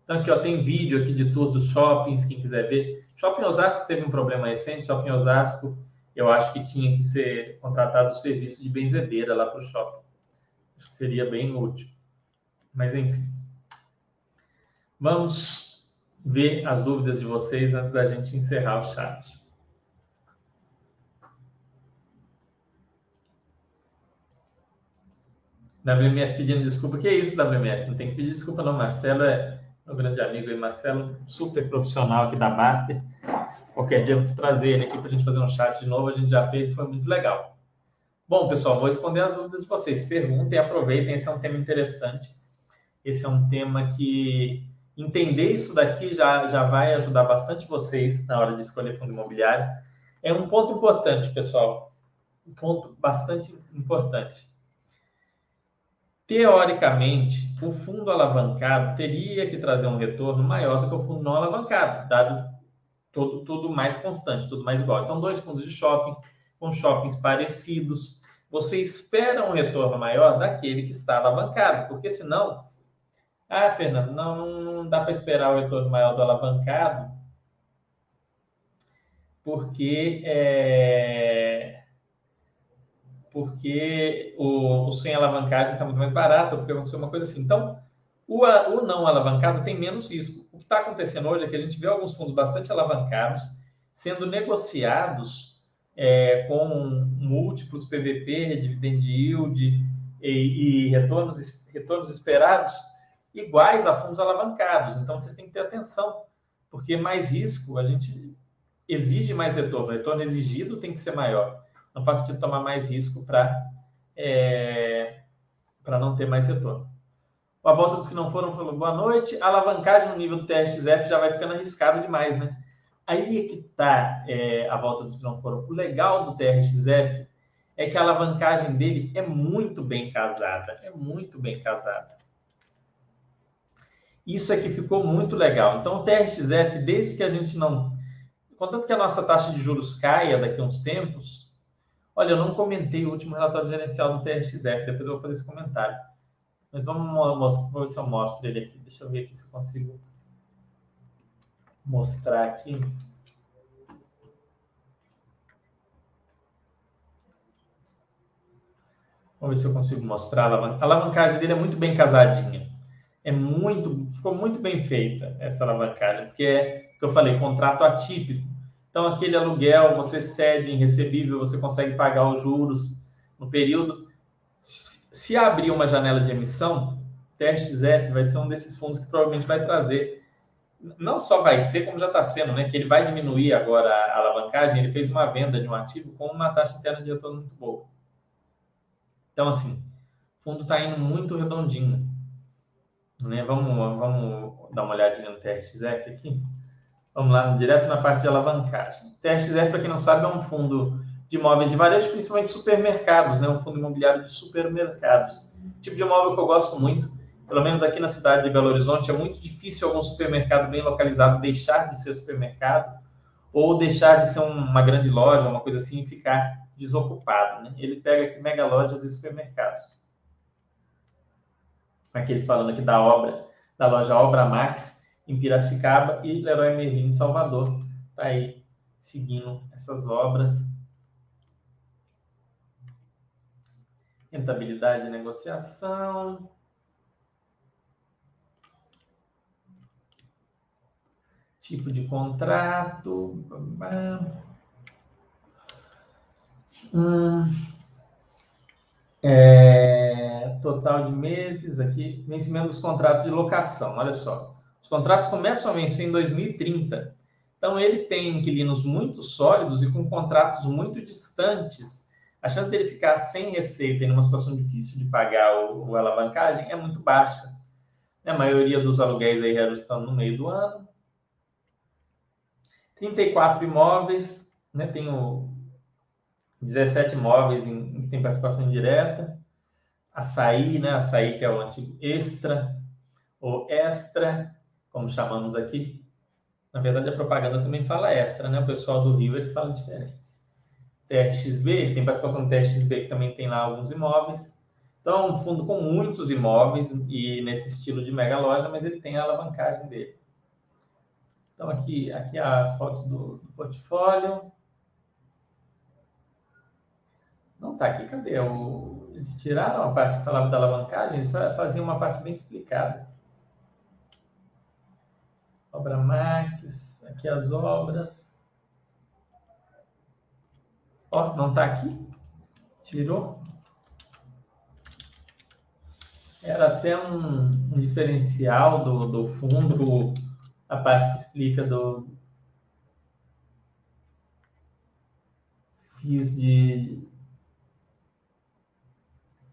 A: Então aqui ó, tem vídeo aqui de todos os shoppings, quem quiser ver. Shopping Osasco teve um problema recente, Shopping Osasco, eu acho que tinha que ser contratado o serviço de benzedeira lá para o shopping. Acho que seria bem útil. Mas enfim. Vamos ver as dúvidas de vocês antes da gente encerrar o chat. WMS pedindo desculpa. Que é isso, WMS? Não tem que pedir desculpa, não. Marcelo é meu grande amigo aí, Marcelo, super profissional aqui da Master. Qualquer dia eu vou trazer ele aqui para a gente fazer um chat de novo. A gente já fez e foi muito legal. Bom, pessoal, vou responder as dúvidas de vocês. Perguntem, aproveitem. Esse é um tema interessante. Esse é um tema que entender isso daqui já, já vai ajudar bastante vocês na hora de escolher fundo imobiliário. É um ponto importante, pessoal. Um ponto bastante importante. Teoricamente, o fundo alavancado teria que trazer um retorno maior do que o fundo não alavancado, dado tudo, tudo mais constante, tudo mais igual. Então, dois fundos de shopping com shoppings parecidos, você espera um retorno maior daquele que está alavancado, porque senão ah, Fernando, não, não dá para esperar o retorno maior do alavancado, porque é, porque o, o sem alavancagem está muito mais barato, porque aconteceu uma coisa assim. Então, o, o não alavancado tem menos risco. O que está acontecendo hoje é que a gente vê alguns fundos bastante alavancados sendo negociados é, com múltiplos PVP, dividend yield e, e retornos, retornos esperados iguais a fundos alavancados. Então, vocês têm que ter atenção, porque mais risco, a gente exige mais retorno. O retorno exigido tem que ser maior. Não faz sentido tomar mais risco para é, para não ter mais retorno. A volta dos que não foram falou boa noite. A alavancagem no nível do TSF já vai ficando arriscado demais, né? Aí é que está é, a volta dos que não foram. O legal do TRXF é que a alavancagem dele é muito bem casada. É muito bem casada. Isso é que ficou muito legal. Então, o TRXF, desde que a gente não. Contanto que a nossa taxa de juros caia daqui a uns tempos. Olha, eu não comentei o último relatório gerencial do TRXF, depois eu vou fazer esse comentário. Mas vamos mostrar, vou ver se eu mostro ele aqui. Deixa eu ver aqui se eu consigo mostrar aqui. Vamos ver se eu consigo mostrar. A alavancagem dele é muito bem casadinha é muito, ficou muito bem feita essa alavancagem, porque é que eu falei, contrato atípico. Então, aquele aluguel, você cede em recebível, você consegue pagar os juros no período. Se abrir uma janela de emissão, Testes F vai ser um desses fundos que provavelmente vai trazer. Não só vai ser, como já está sendo, né? Que ele vai diminuir agora a alavancagem. Ele fez uma venda de um ativo com uma taxa interna de retorno muito boa. Então, assim, o fundo está indo muito redondinho. Né? Vamos, vamos dar uma olhadinha no TRXF aqui. Vamos lá, direto na parte de alavancagem. TRXF, para quem não sabe, é um fundo de imóveis de varejo, principalmente supermercados, né? um fundo imobiliário de supermercados. Tipo de imóvel que eu gosto muito, pelo menos aqui na cidade de Belo Horizonte, é muito difícil algum supermercado bem localizado deixar de ser supermercado ou deixar de ser uma grande loja, uma coisa assim, e ficar desocupado. Né? Ele pega aqui mega lojas e supermercados aqueles falando aqui da obra, da loja Obra Max em Piracicaba e Leroy Merlin em Salvador. Tá aí seguindo essas obras. Rentabilidade de negociação. Tipo de contrato. Hum, é, total de meses aqui, vencimento dos contratos de locação. Olha só, os contratos começam a vencer em 2030. Então ele tem inquilinos muito sólidos e com contratos muito distantes. A chance dele ficar sem receita em uma situação difícil de pagar o, o alavancagem é muito baixa. A maioria dos aluguéis aí reajustando no meio do ano. 34 imóveis, né? Tenho 17 imóveis em, que tem participação indireta. Açaí, né? Açaí, que é o antigo Extra, ou Extra, como chamamos aqui. Na verdade, a propaganda também fala Extra, né? O pessoal do Rio ele fala diferente. TRXB, tem participação do TRXB, que também tem lá alguns imóveis. Então, é um fundo com muitos imóveis e nesse estilo de mega loja, mas ele tem a alavancagem dele. Então, aqui, aqui as fotos do, do portfólio. Não está aqui, cadê? O, eles tiraram a parte que falava da alavancagem, eles faziam uma parte bem explicada. Obra Max, aqui as obras. Ó, não está aqui? Tirou? Era até um, um diferencial do, do fundo, a parte que explica do. Fiz de.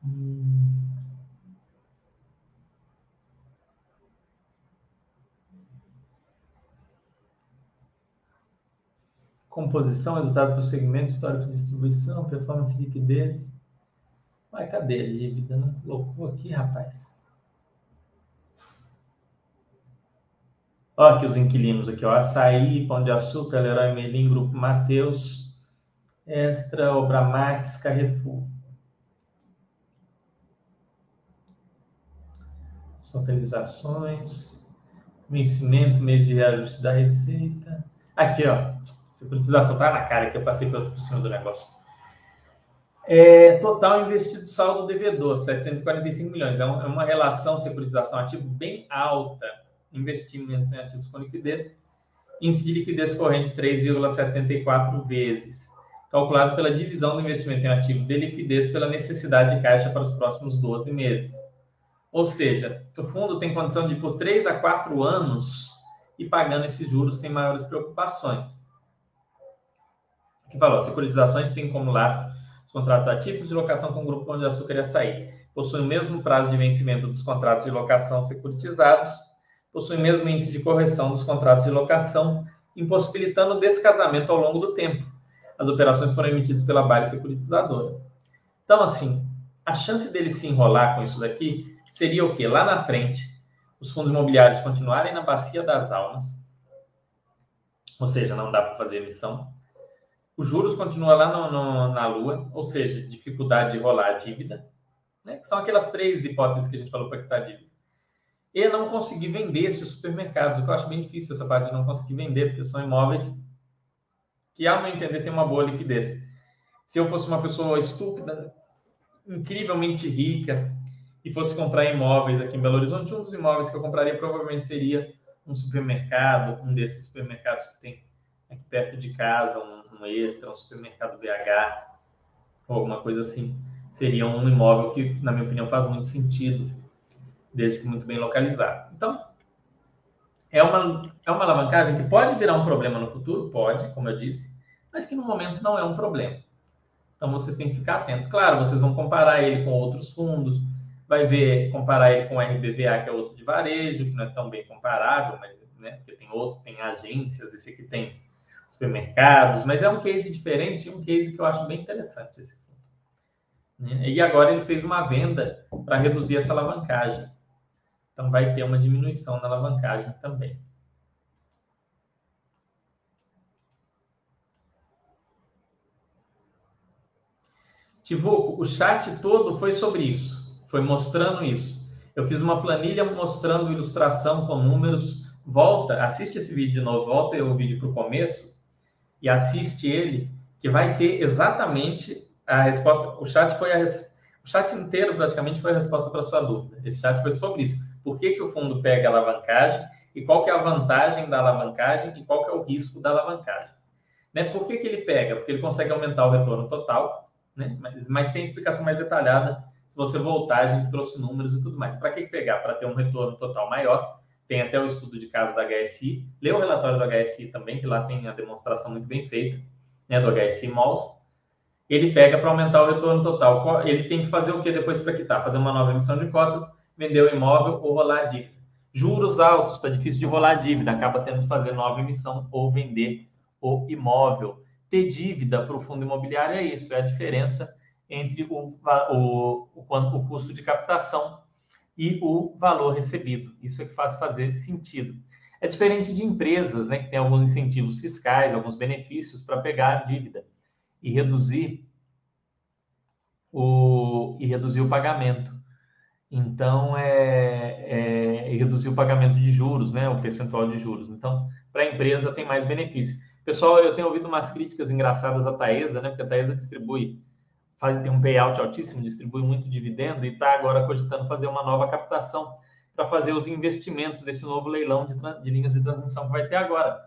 A: Hum, composição, resultado do segmento, histórico de distribuição, performance liquidez. Mas cadê a dívida? Não colocou aqui, rapaz. Ó, aqui os inquilinos aqui, ó. Açaí, Pão de Açúcar, Leroy Merlin, Grupo Mateus, Extra, Obramax, Carrefour. Localizações, vencimento, mês de reajuste da receita. Aqui, ó. Securitização tá na cara que eu passei por cima do negócio. É, total investido saldo devedor, 745 milhões. É, um, é, uma relação securitização ativo bem alta, investimento em ativos com liquidez, índice de liquidez corrente 3,74 vezes, calculado pela divisão do investimento em ativo de liquidez pela necessidade de caixa para os próximos 12 meses. Ou seja, o fundo tem condição de ir por 3 a 4 anos e pagando esses juros sem maiores preocupações. Aqui falou, securitizações têm como lastro contratos atípicos de locação com o Grupo Pão de Açúcar e Açaí possuem o mesmo prazo de vencimento dos contratos de locação securitizados, possuem o mesmo índice de correção dos contratos de locação, impossibilitando o descasamento ao longo do tempo. As operações foram emitidas pela Bari Securitizadora. Então, assim, a chance dele se enrolar com isso daqui seria o quê? Lá na frente, os fundos imobiliários continuarem na bacia das almas, ou seja, não dá para fazer emissão, os juros continuam lá no, no, na lua, ou seja, dificuldade de rolar a dívida, né? que são aquelas três hipóteses que a gente falou para quitar a dívida. E não conseguir vender esses supermercados, o que eu acho bem difícil essa parte de não conseguir vender, porque são imóveis que, ao meu entender, tem uma boa liquidez. Se eu fosse uma pessoa estúpida, incrivelmente rica, e fosse comprar imóveis aqui em Belo Horizonte, um dos imóveis que eu compraria provavelmente seria um supermercado, um desses supermercados que tem aqui perto de casa, um um extra, um supermercado BH, ou alguma coisa assim. Seria um imóvel que, na minha opinião, faz muito sentido, desde que muito bem localizado. Então, é uma, é uma alavancagem que pode virar um problema no futuro, pode, como eu disse, mas que no momento não é um problema. Então vocês têm que ficar atentos. Claro, vocês vão comparar ele com outros fundos, vai ver, comparar ele com o RBVA, que é outro de varejo, que não é tão bem comparável, mas né, porque tem outros, tem agências, esse aqui tem supermercados, mas é um case diferente, um case que eu acho bem interessante esse aqui. Né? E agora ele fez uma venda para reduzir essa alavancagem. Então vai ter uma diminuição na alavancagem também. Tivuco, o chat todo foi sobre isso, foi mostrando isso. Eu fiz uma planilha mostrando ilustração com números. Volta, assiste esse vídeo de novo, volta o vídeo para o começo e assiste ele, que vai ter exatamente a resposta. O chat foi a o chat inteiro praticamente foi a resposta para sua dúvida. Esse chat foi sobre isso. Por que, que o fundo pega alavancagem e qual que é a vantagem da alavancagem e qual que é o risco da alavancagem? Né? Por que, que ele pega? Porque ele consegue aumentar o retorno total, né? mas, mas tem explicação mais detalhada. Se você voltar, a gente trouxe números e tudo mais. Para que pegar? Para ter um retorno total maior tem até o estudo de caso da HSI. Lê o relatório do HSI também, que lá tem a demonstração muito bem feita, né, do HSI Malls. Ele pega para aumentar o retorno total. Ele tem que fazer o que depois para quitar? Fazer uma nova emissão de cotas, vender o imóvel ou rolar a dívida. Juros altos, está difícil de rolar a dívida, acaba tendo que fazer nova emissão ou vender o imóvel. Ter dívida para o fundo imobiliário é isso, é a diferença entre o, o, o, o custo de captação e o valor recebido. Isso é que faz fazer sentido. É diferente de empresas, né, que tem alguns incentivos fiscais, alguns benefícios para pegar a dívida e reduzir o, e reduzir o pagamento. Então, é, é reduzir o pagamento de juros, né, o percentual de juros. Então, para a empresa tem mais benefício. Pessoal, eu tenho ouvido umas críticas engraçadas à Taesa, né, porque a Taesa distribui, faz, tem um payout altíssimo, distribui muito dividendo e está agora cogitando fazer uma nova captação para fazer os investimentos desse novo leilão de, de linhas de transmissão que vai ter agora.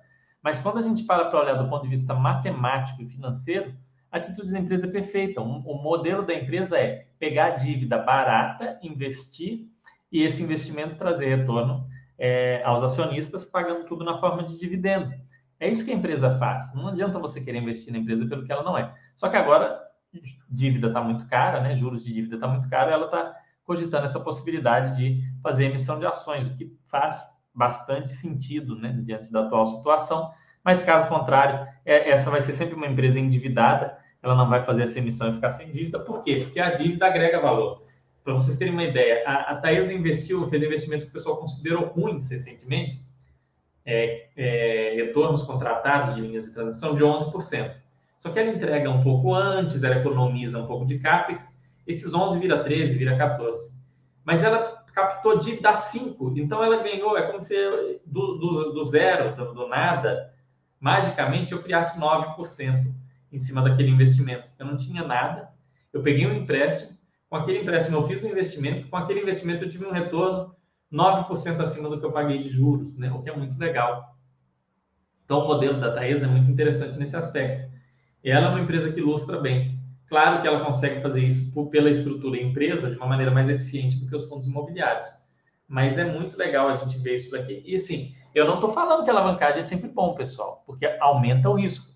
A: Mas quando a gente para para olhar do ponto de vista matemático e financeiro, a atitude da empresa é perfeita. O modelo da empresa é pegar dívida barata, investir e esse investimento trazer retorno é, aos acionistas, pagando tudo na forma de dividendo. É isso que a empresa faz. Não adianta você querer investir na empresa pelo que ela não é. Só que agora dívida está muito cara, né? Juros de dívida está muito caro, ela está cogitando essa possibilidade de fazer emissão de ações, o que faz bastante sentido, né? Diante da atual situação mas caso contrário, é, essa vai ser sempre uma empresa endividada, ela não vai fazer essa emissão e ficar sem dívida. Por quê? Porque a dívida agrega valor. Para vocês terem uma ideia, a, a Taesa investiu, fez investimentos que o pessoal considerou ruins recentemente, é, é, retornos contratados de linhas de transmissão de 11%. Só que ela entrega um pouco antes, ela economiza um pouco de CAPEX, esses 11 vira 13, vira 14. Mas ela captou dívida a 5, então ela ganhou, é como se do, do, do zero, do, do nada, magicamente eu criasse 9% em cima daquele investimento. Eu não tinha nada, eu peguei um empréstimo, com aquele empréstimo eu fiz um investimento, com aquele investimento eu tive um retorno 9% acima do que eu paguei de juros, né? o que é muito legal. Então, o modelo da Taesa é muito interessante nesse aspecto. Ela é uma empresa que ilustra bem. Claro que ela consegue fazer isso por, pela estrutura empresa de uma maneira mais eficiente do que os fundos imobiliários. Mas é muito legal a gente ver isso daqui. E assim, eu não estou falando que a alavancagem é sempre bom, pessoal, porque aumenta o risco.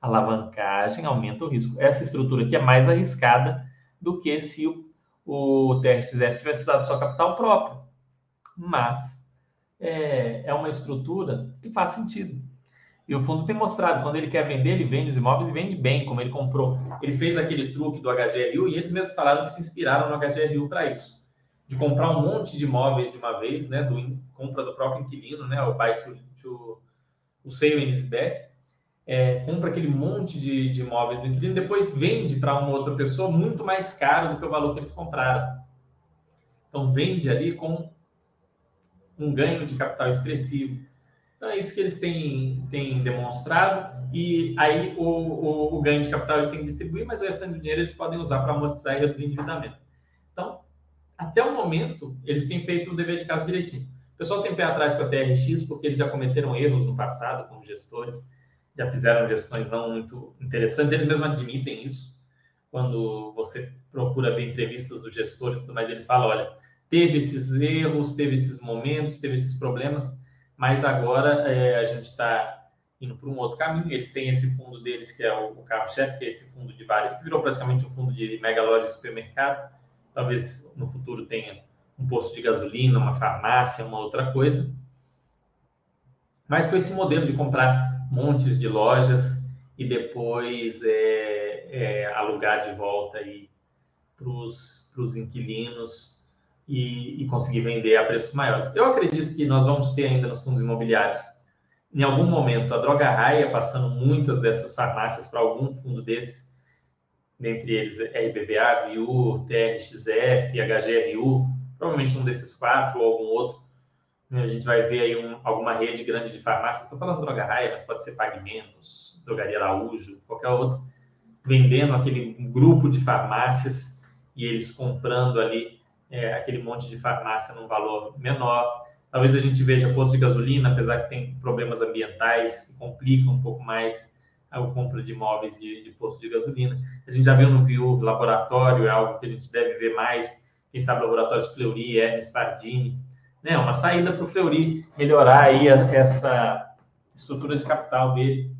A: A alavancagem aumenta o risco. Essa estrutura aqui é mais arriscada do que se o, o TRXF tivesse usado só capital próprio. Mas é, é uma estrutura que faz sentido. E o fundo tem mostrado, quando ele quer vender, ele vende os imóveis e vende bem, como ele comprou. Ele fez aquele truque do HGRU e eles mesmos falaram que se inspiraram no HGRU para isso de comprar um monte de imóveis de uma vez, né, do compra do próprio inquilino, né, o buy to, to o sale and back, é, compra aquele monte de, de imóveis do inquilino, depois vende para uma outra pessoa muito mais caro do que o valor que eles compraram. Então vende ali com um ganho de capital expressivo. Então é isso que eles têm, têm demonstrado e aí o, o, o ganho de capital eles têm que distribuir, mas o restante do dinheiro eles podem usar para amortizar e reduzir o endividamento. Então até o momento, eles têm feito o dever de casa direitinho. O pessoal tem pé atrás com a TRX, porque eles já cometeram erros no passado como gestores, já fizeram gestões não muito interessantes, eles mesmos admitem isso. Quando você procura ver entrevistas do gestor e tudo mais, ele fala: olha, teve esses erros, teve esses momentos, teve esses problemas, mas agora é, a gente está indo para um outro caminho. Eles têm esse fundo deles, que é o, o carro-chefe, que é esse fundo de vários, que virou praticamente um fundo de mega loja de supermercado talvez no futuro tenha um posto de gasolina, uma farmácia, uma outra coisa. Mas com esse modelo de comprar montes de lojas e depois é, é, alugar de volta para os inquilinos e, e, conseguir vender a preços maiores. Eu acredito que nós vamos ter ainda nos fundos imobiliários, em algum momento, a droga raia passando muitas dessas farmácias para algum fundo desses dentre eles RBVA, VIU, TRXF, HGRU, provavelmente um desses quatro ou algum outro. A gente vai ver aí um, alguma rede grande de farmácias, estou falando Droga Raia, mas pode ser Pague Menos, Drogaria Araújo, qualquer outro, vendendo aquele grupo de farmácias e eles comprando ali é, aquele monte de farmácia num valor menor. Talvez a gente veja posto de gasolina, apesar que tem problemas ambientais que complicam um pouco mais a compra de imóveis de, de posto de gasolina. A gente já viu no Viu laboratório, é algo que a gente deve ver mais, quem sabe laboratórios Fleury, Hermes Pardini, né? Uma saída para o Fleury melhorar aí essa estrutura de capital dele.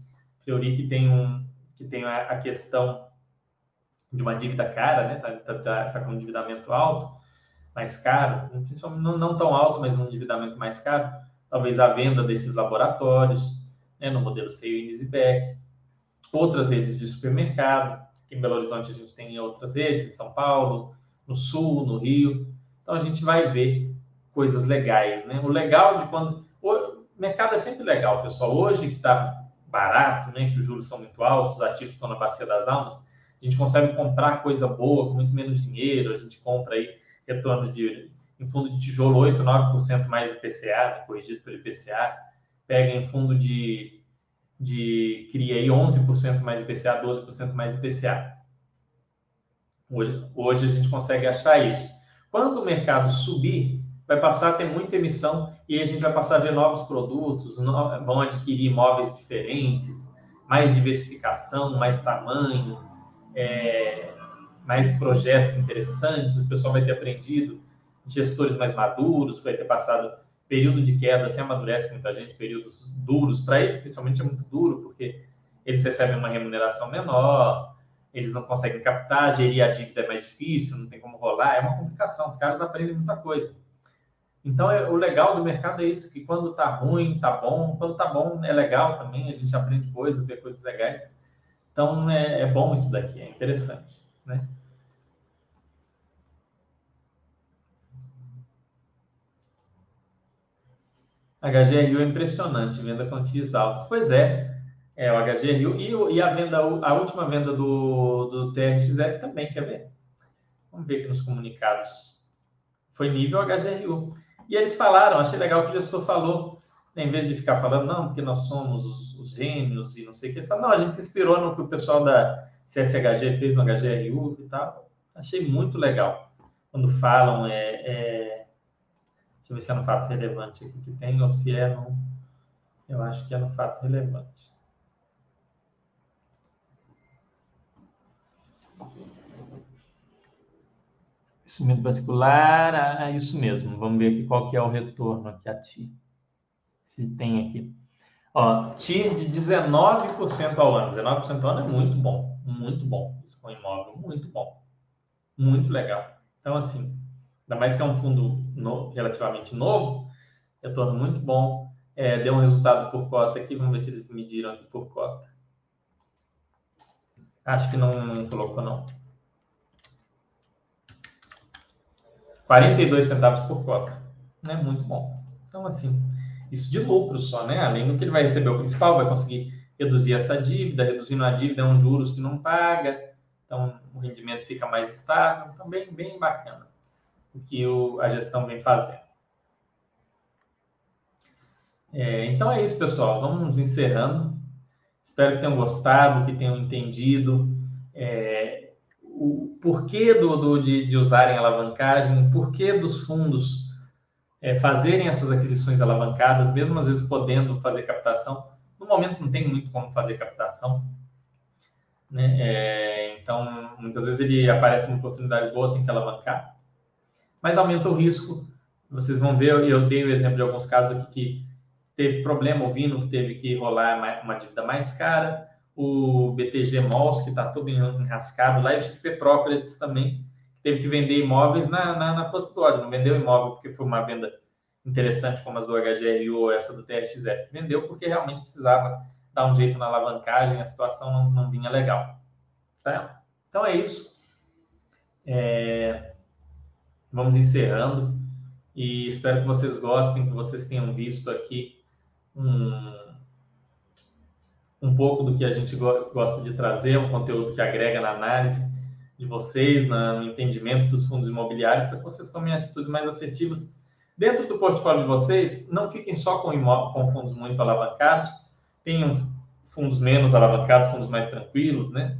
A: Fleury que tem um que tem a, questão de uma dívida cara, né? Tá, tá, tá, tá com um endividamento alto, mais caro, não, não tão alto, mas um endividamento mais caro. Talvez a venda desses laboratórios, né, no modelo Seio e Beck, outras redes de supermercado. Em Belo Horizonte a gente tem outras redes, em São Paulo, no Sul, no Rio. Então a gente vai ver coisas legais, né? O legal de quando o mercado é sempre legal, pessoal. Hoje que está barato, né? Que os juros são muito altos, os ativos estão na bacia das almas, a gente consegue comprar coisa boa com muito menos dinheiro. A gente compra aí retorno de em fundo de tijolo 8, 9% mais IPCA, corrigido pelo IPCA, pega em fundo de, de cria aí 11% mais IPCA, 12% mais IPCA. Hoje, hoje a gente consegue achar isso. Quando o mercado subir, vai passar a ter muita emissão e a gente vai passar a ver novos produtos, vão adquirir imóveis diferentes, mais diversificação, mais tamanho, é, mais projetos interessantes, o pessoal vai ter aprendido gestores mais maduros, vai ter passado período de queda, se amadurece muita gente, períodos duros para eles, especialmente é muito duro, porque eles recebem uma remuneração menor, eles não conseguem captar, gerir a dívida é mais difícil, não tem como rolar, é uma complicação, os caras aprendem muita coisa. Então, é, o legal do mercado é isso, que quando tá ruim, tá bom, quando tá bom é legal também, a gente aprende coisas, vê coisas legais. Então, é, é bom isso daqui, é interessante, né? HGRU é impressionante, venda com TIs altas. Pois é, é o HGRU e, e a venda, a última venda do, do TRXF também, quer ver? Vamos ver aqui nos comunicados. Foi nível HGRU. E eles falaram, achei legal que o gestor falou, né, em vez de ficar falando, não, porque nós somos os, os e não sei o que, falaram, não, a gente se inspirou no que o pessoal da CSHG fez no HGRU e tal. Achei muito legal. Quando falam, é, é Deixa eu ver se é no fato relevante aqui que tem ou se é no. Eu acho que é no fato relevante. Instrumento particular, ah, é isso mesmo. Vamos ver aqui qual que é o retorno aqui a TI. Se tem aqui. Ó, TIR de 19% ao ano. 19% ao ano é muito bom. Muito bom. Isso com imóvel, muito bom. Muito legal. Então, assim, ainda mais que é um fundo no, relativamente novo, retorno muito bom. É, deu um resultado por cota aqui, vamos ver se eles mediram aqui por cota. Acho que não, não colocou, não. 42 centavos por cota. Né? Muito bom. Então, assim, isso de lucro só, né? Além do que ele vai receber o principal, vai conseguir reduzir essa dívida, reduzindo a dívida é um juros que não paga, então o rendimento fica mais estável, então bem, bem bacana o que o, a gestão vem fazendo. É, então é isso, pessoal. Vamos encerrando. Espero que tenham gostado, que tenham entendido é, o porquê do, do de, de, usarem alavancagem, o porquê dos fundos é, fazerem essas aquisições alavancadas, mesmo às vezes podendo fazer captação. No momento não tem muito como fazer captação. Né? É, então, muitas vezes ele aparece uma oportunidade boa, tem que alavancar mas aumenta o risco. Vocês vão ver, eu dei o exemplo de alguns casos aqui que teve problema ouvindo, que teve que rolar uma dívida mais cara, o BTG Malls, que está todo enrascado lá, e o XP Properties também, que teve que vender imóveis na, na, na não vendeu imóvel porque foi uma venda interessante, como as do HGRU ou essa do TRXF. Vendeu porque realmente precisava dar um jeito na alavancagem, a situação não, não vinha legal. Tá? Então é isso. É vamos encerrando e espero que vocês gostem, que vocês tenham visto aqui um, um pouco do que a gente gosta de trazer, um conteúdo que agrega na análise de vocês, no entendimento dos fundos imobiliários, para que vocês tomem atitudes mais assertivas dentro do portfólio de vocês. Não fiquem só com, com fundos muito alavancados, tenham fundos menos alavancados, fundos mais tranquilos, né?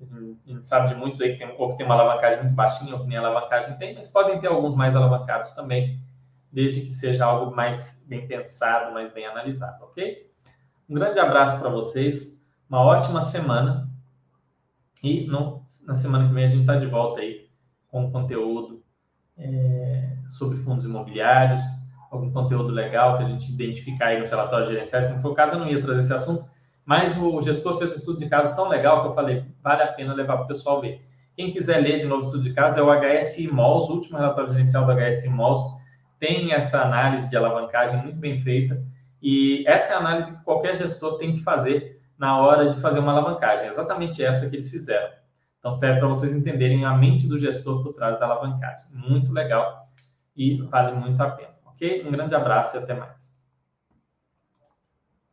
A: A gente sabe de muitos aí que tem, ou que tem uma alavancagem muito baixinha, ou que nem alavancagem tem, mas podem ter alguns mais alavancados também, desde que seja algo mais bem pensado, mais bem analisado, ok? Um grande abraço para vocês, uma ótima semana e na semana que vem a gente está de volta aí com conteúdo é, sobre fundos imobiliários, algum conteúdo legal que a gente identificar aí nos relatórios gerenciais. Como foi o caso, eu não ia trazer esse assunto, mas o gestor fez um estudo de casos tão legal que eu falei, vale a pena levar para o pessoal ver. Quem quiser ler de novo o estudo de casos é o HSI Malls, o último relatório gerencial do HSI Malls tem essa análise de alavancagem muito bem feita E essa é a análise que qualquer gestor tem que fazer na hora de fazer uma alavancagem. É exatamente essa que eles fizeram. Então, serve para vocês entenderem a mente do gestor por trás da alavancagem. Muito legal e vale muito a pena. Ok? Um grande abraço e até mais.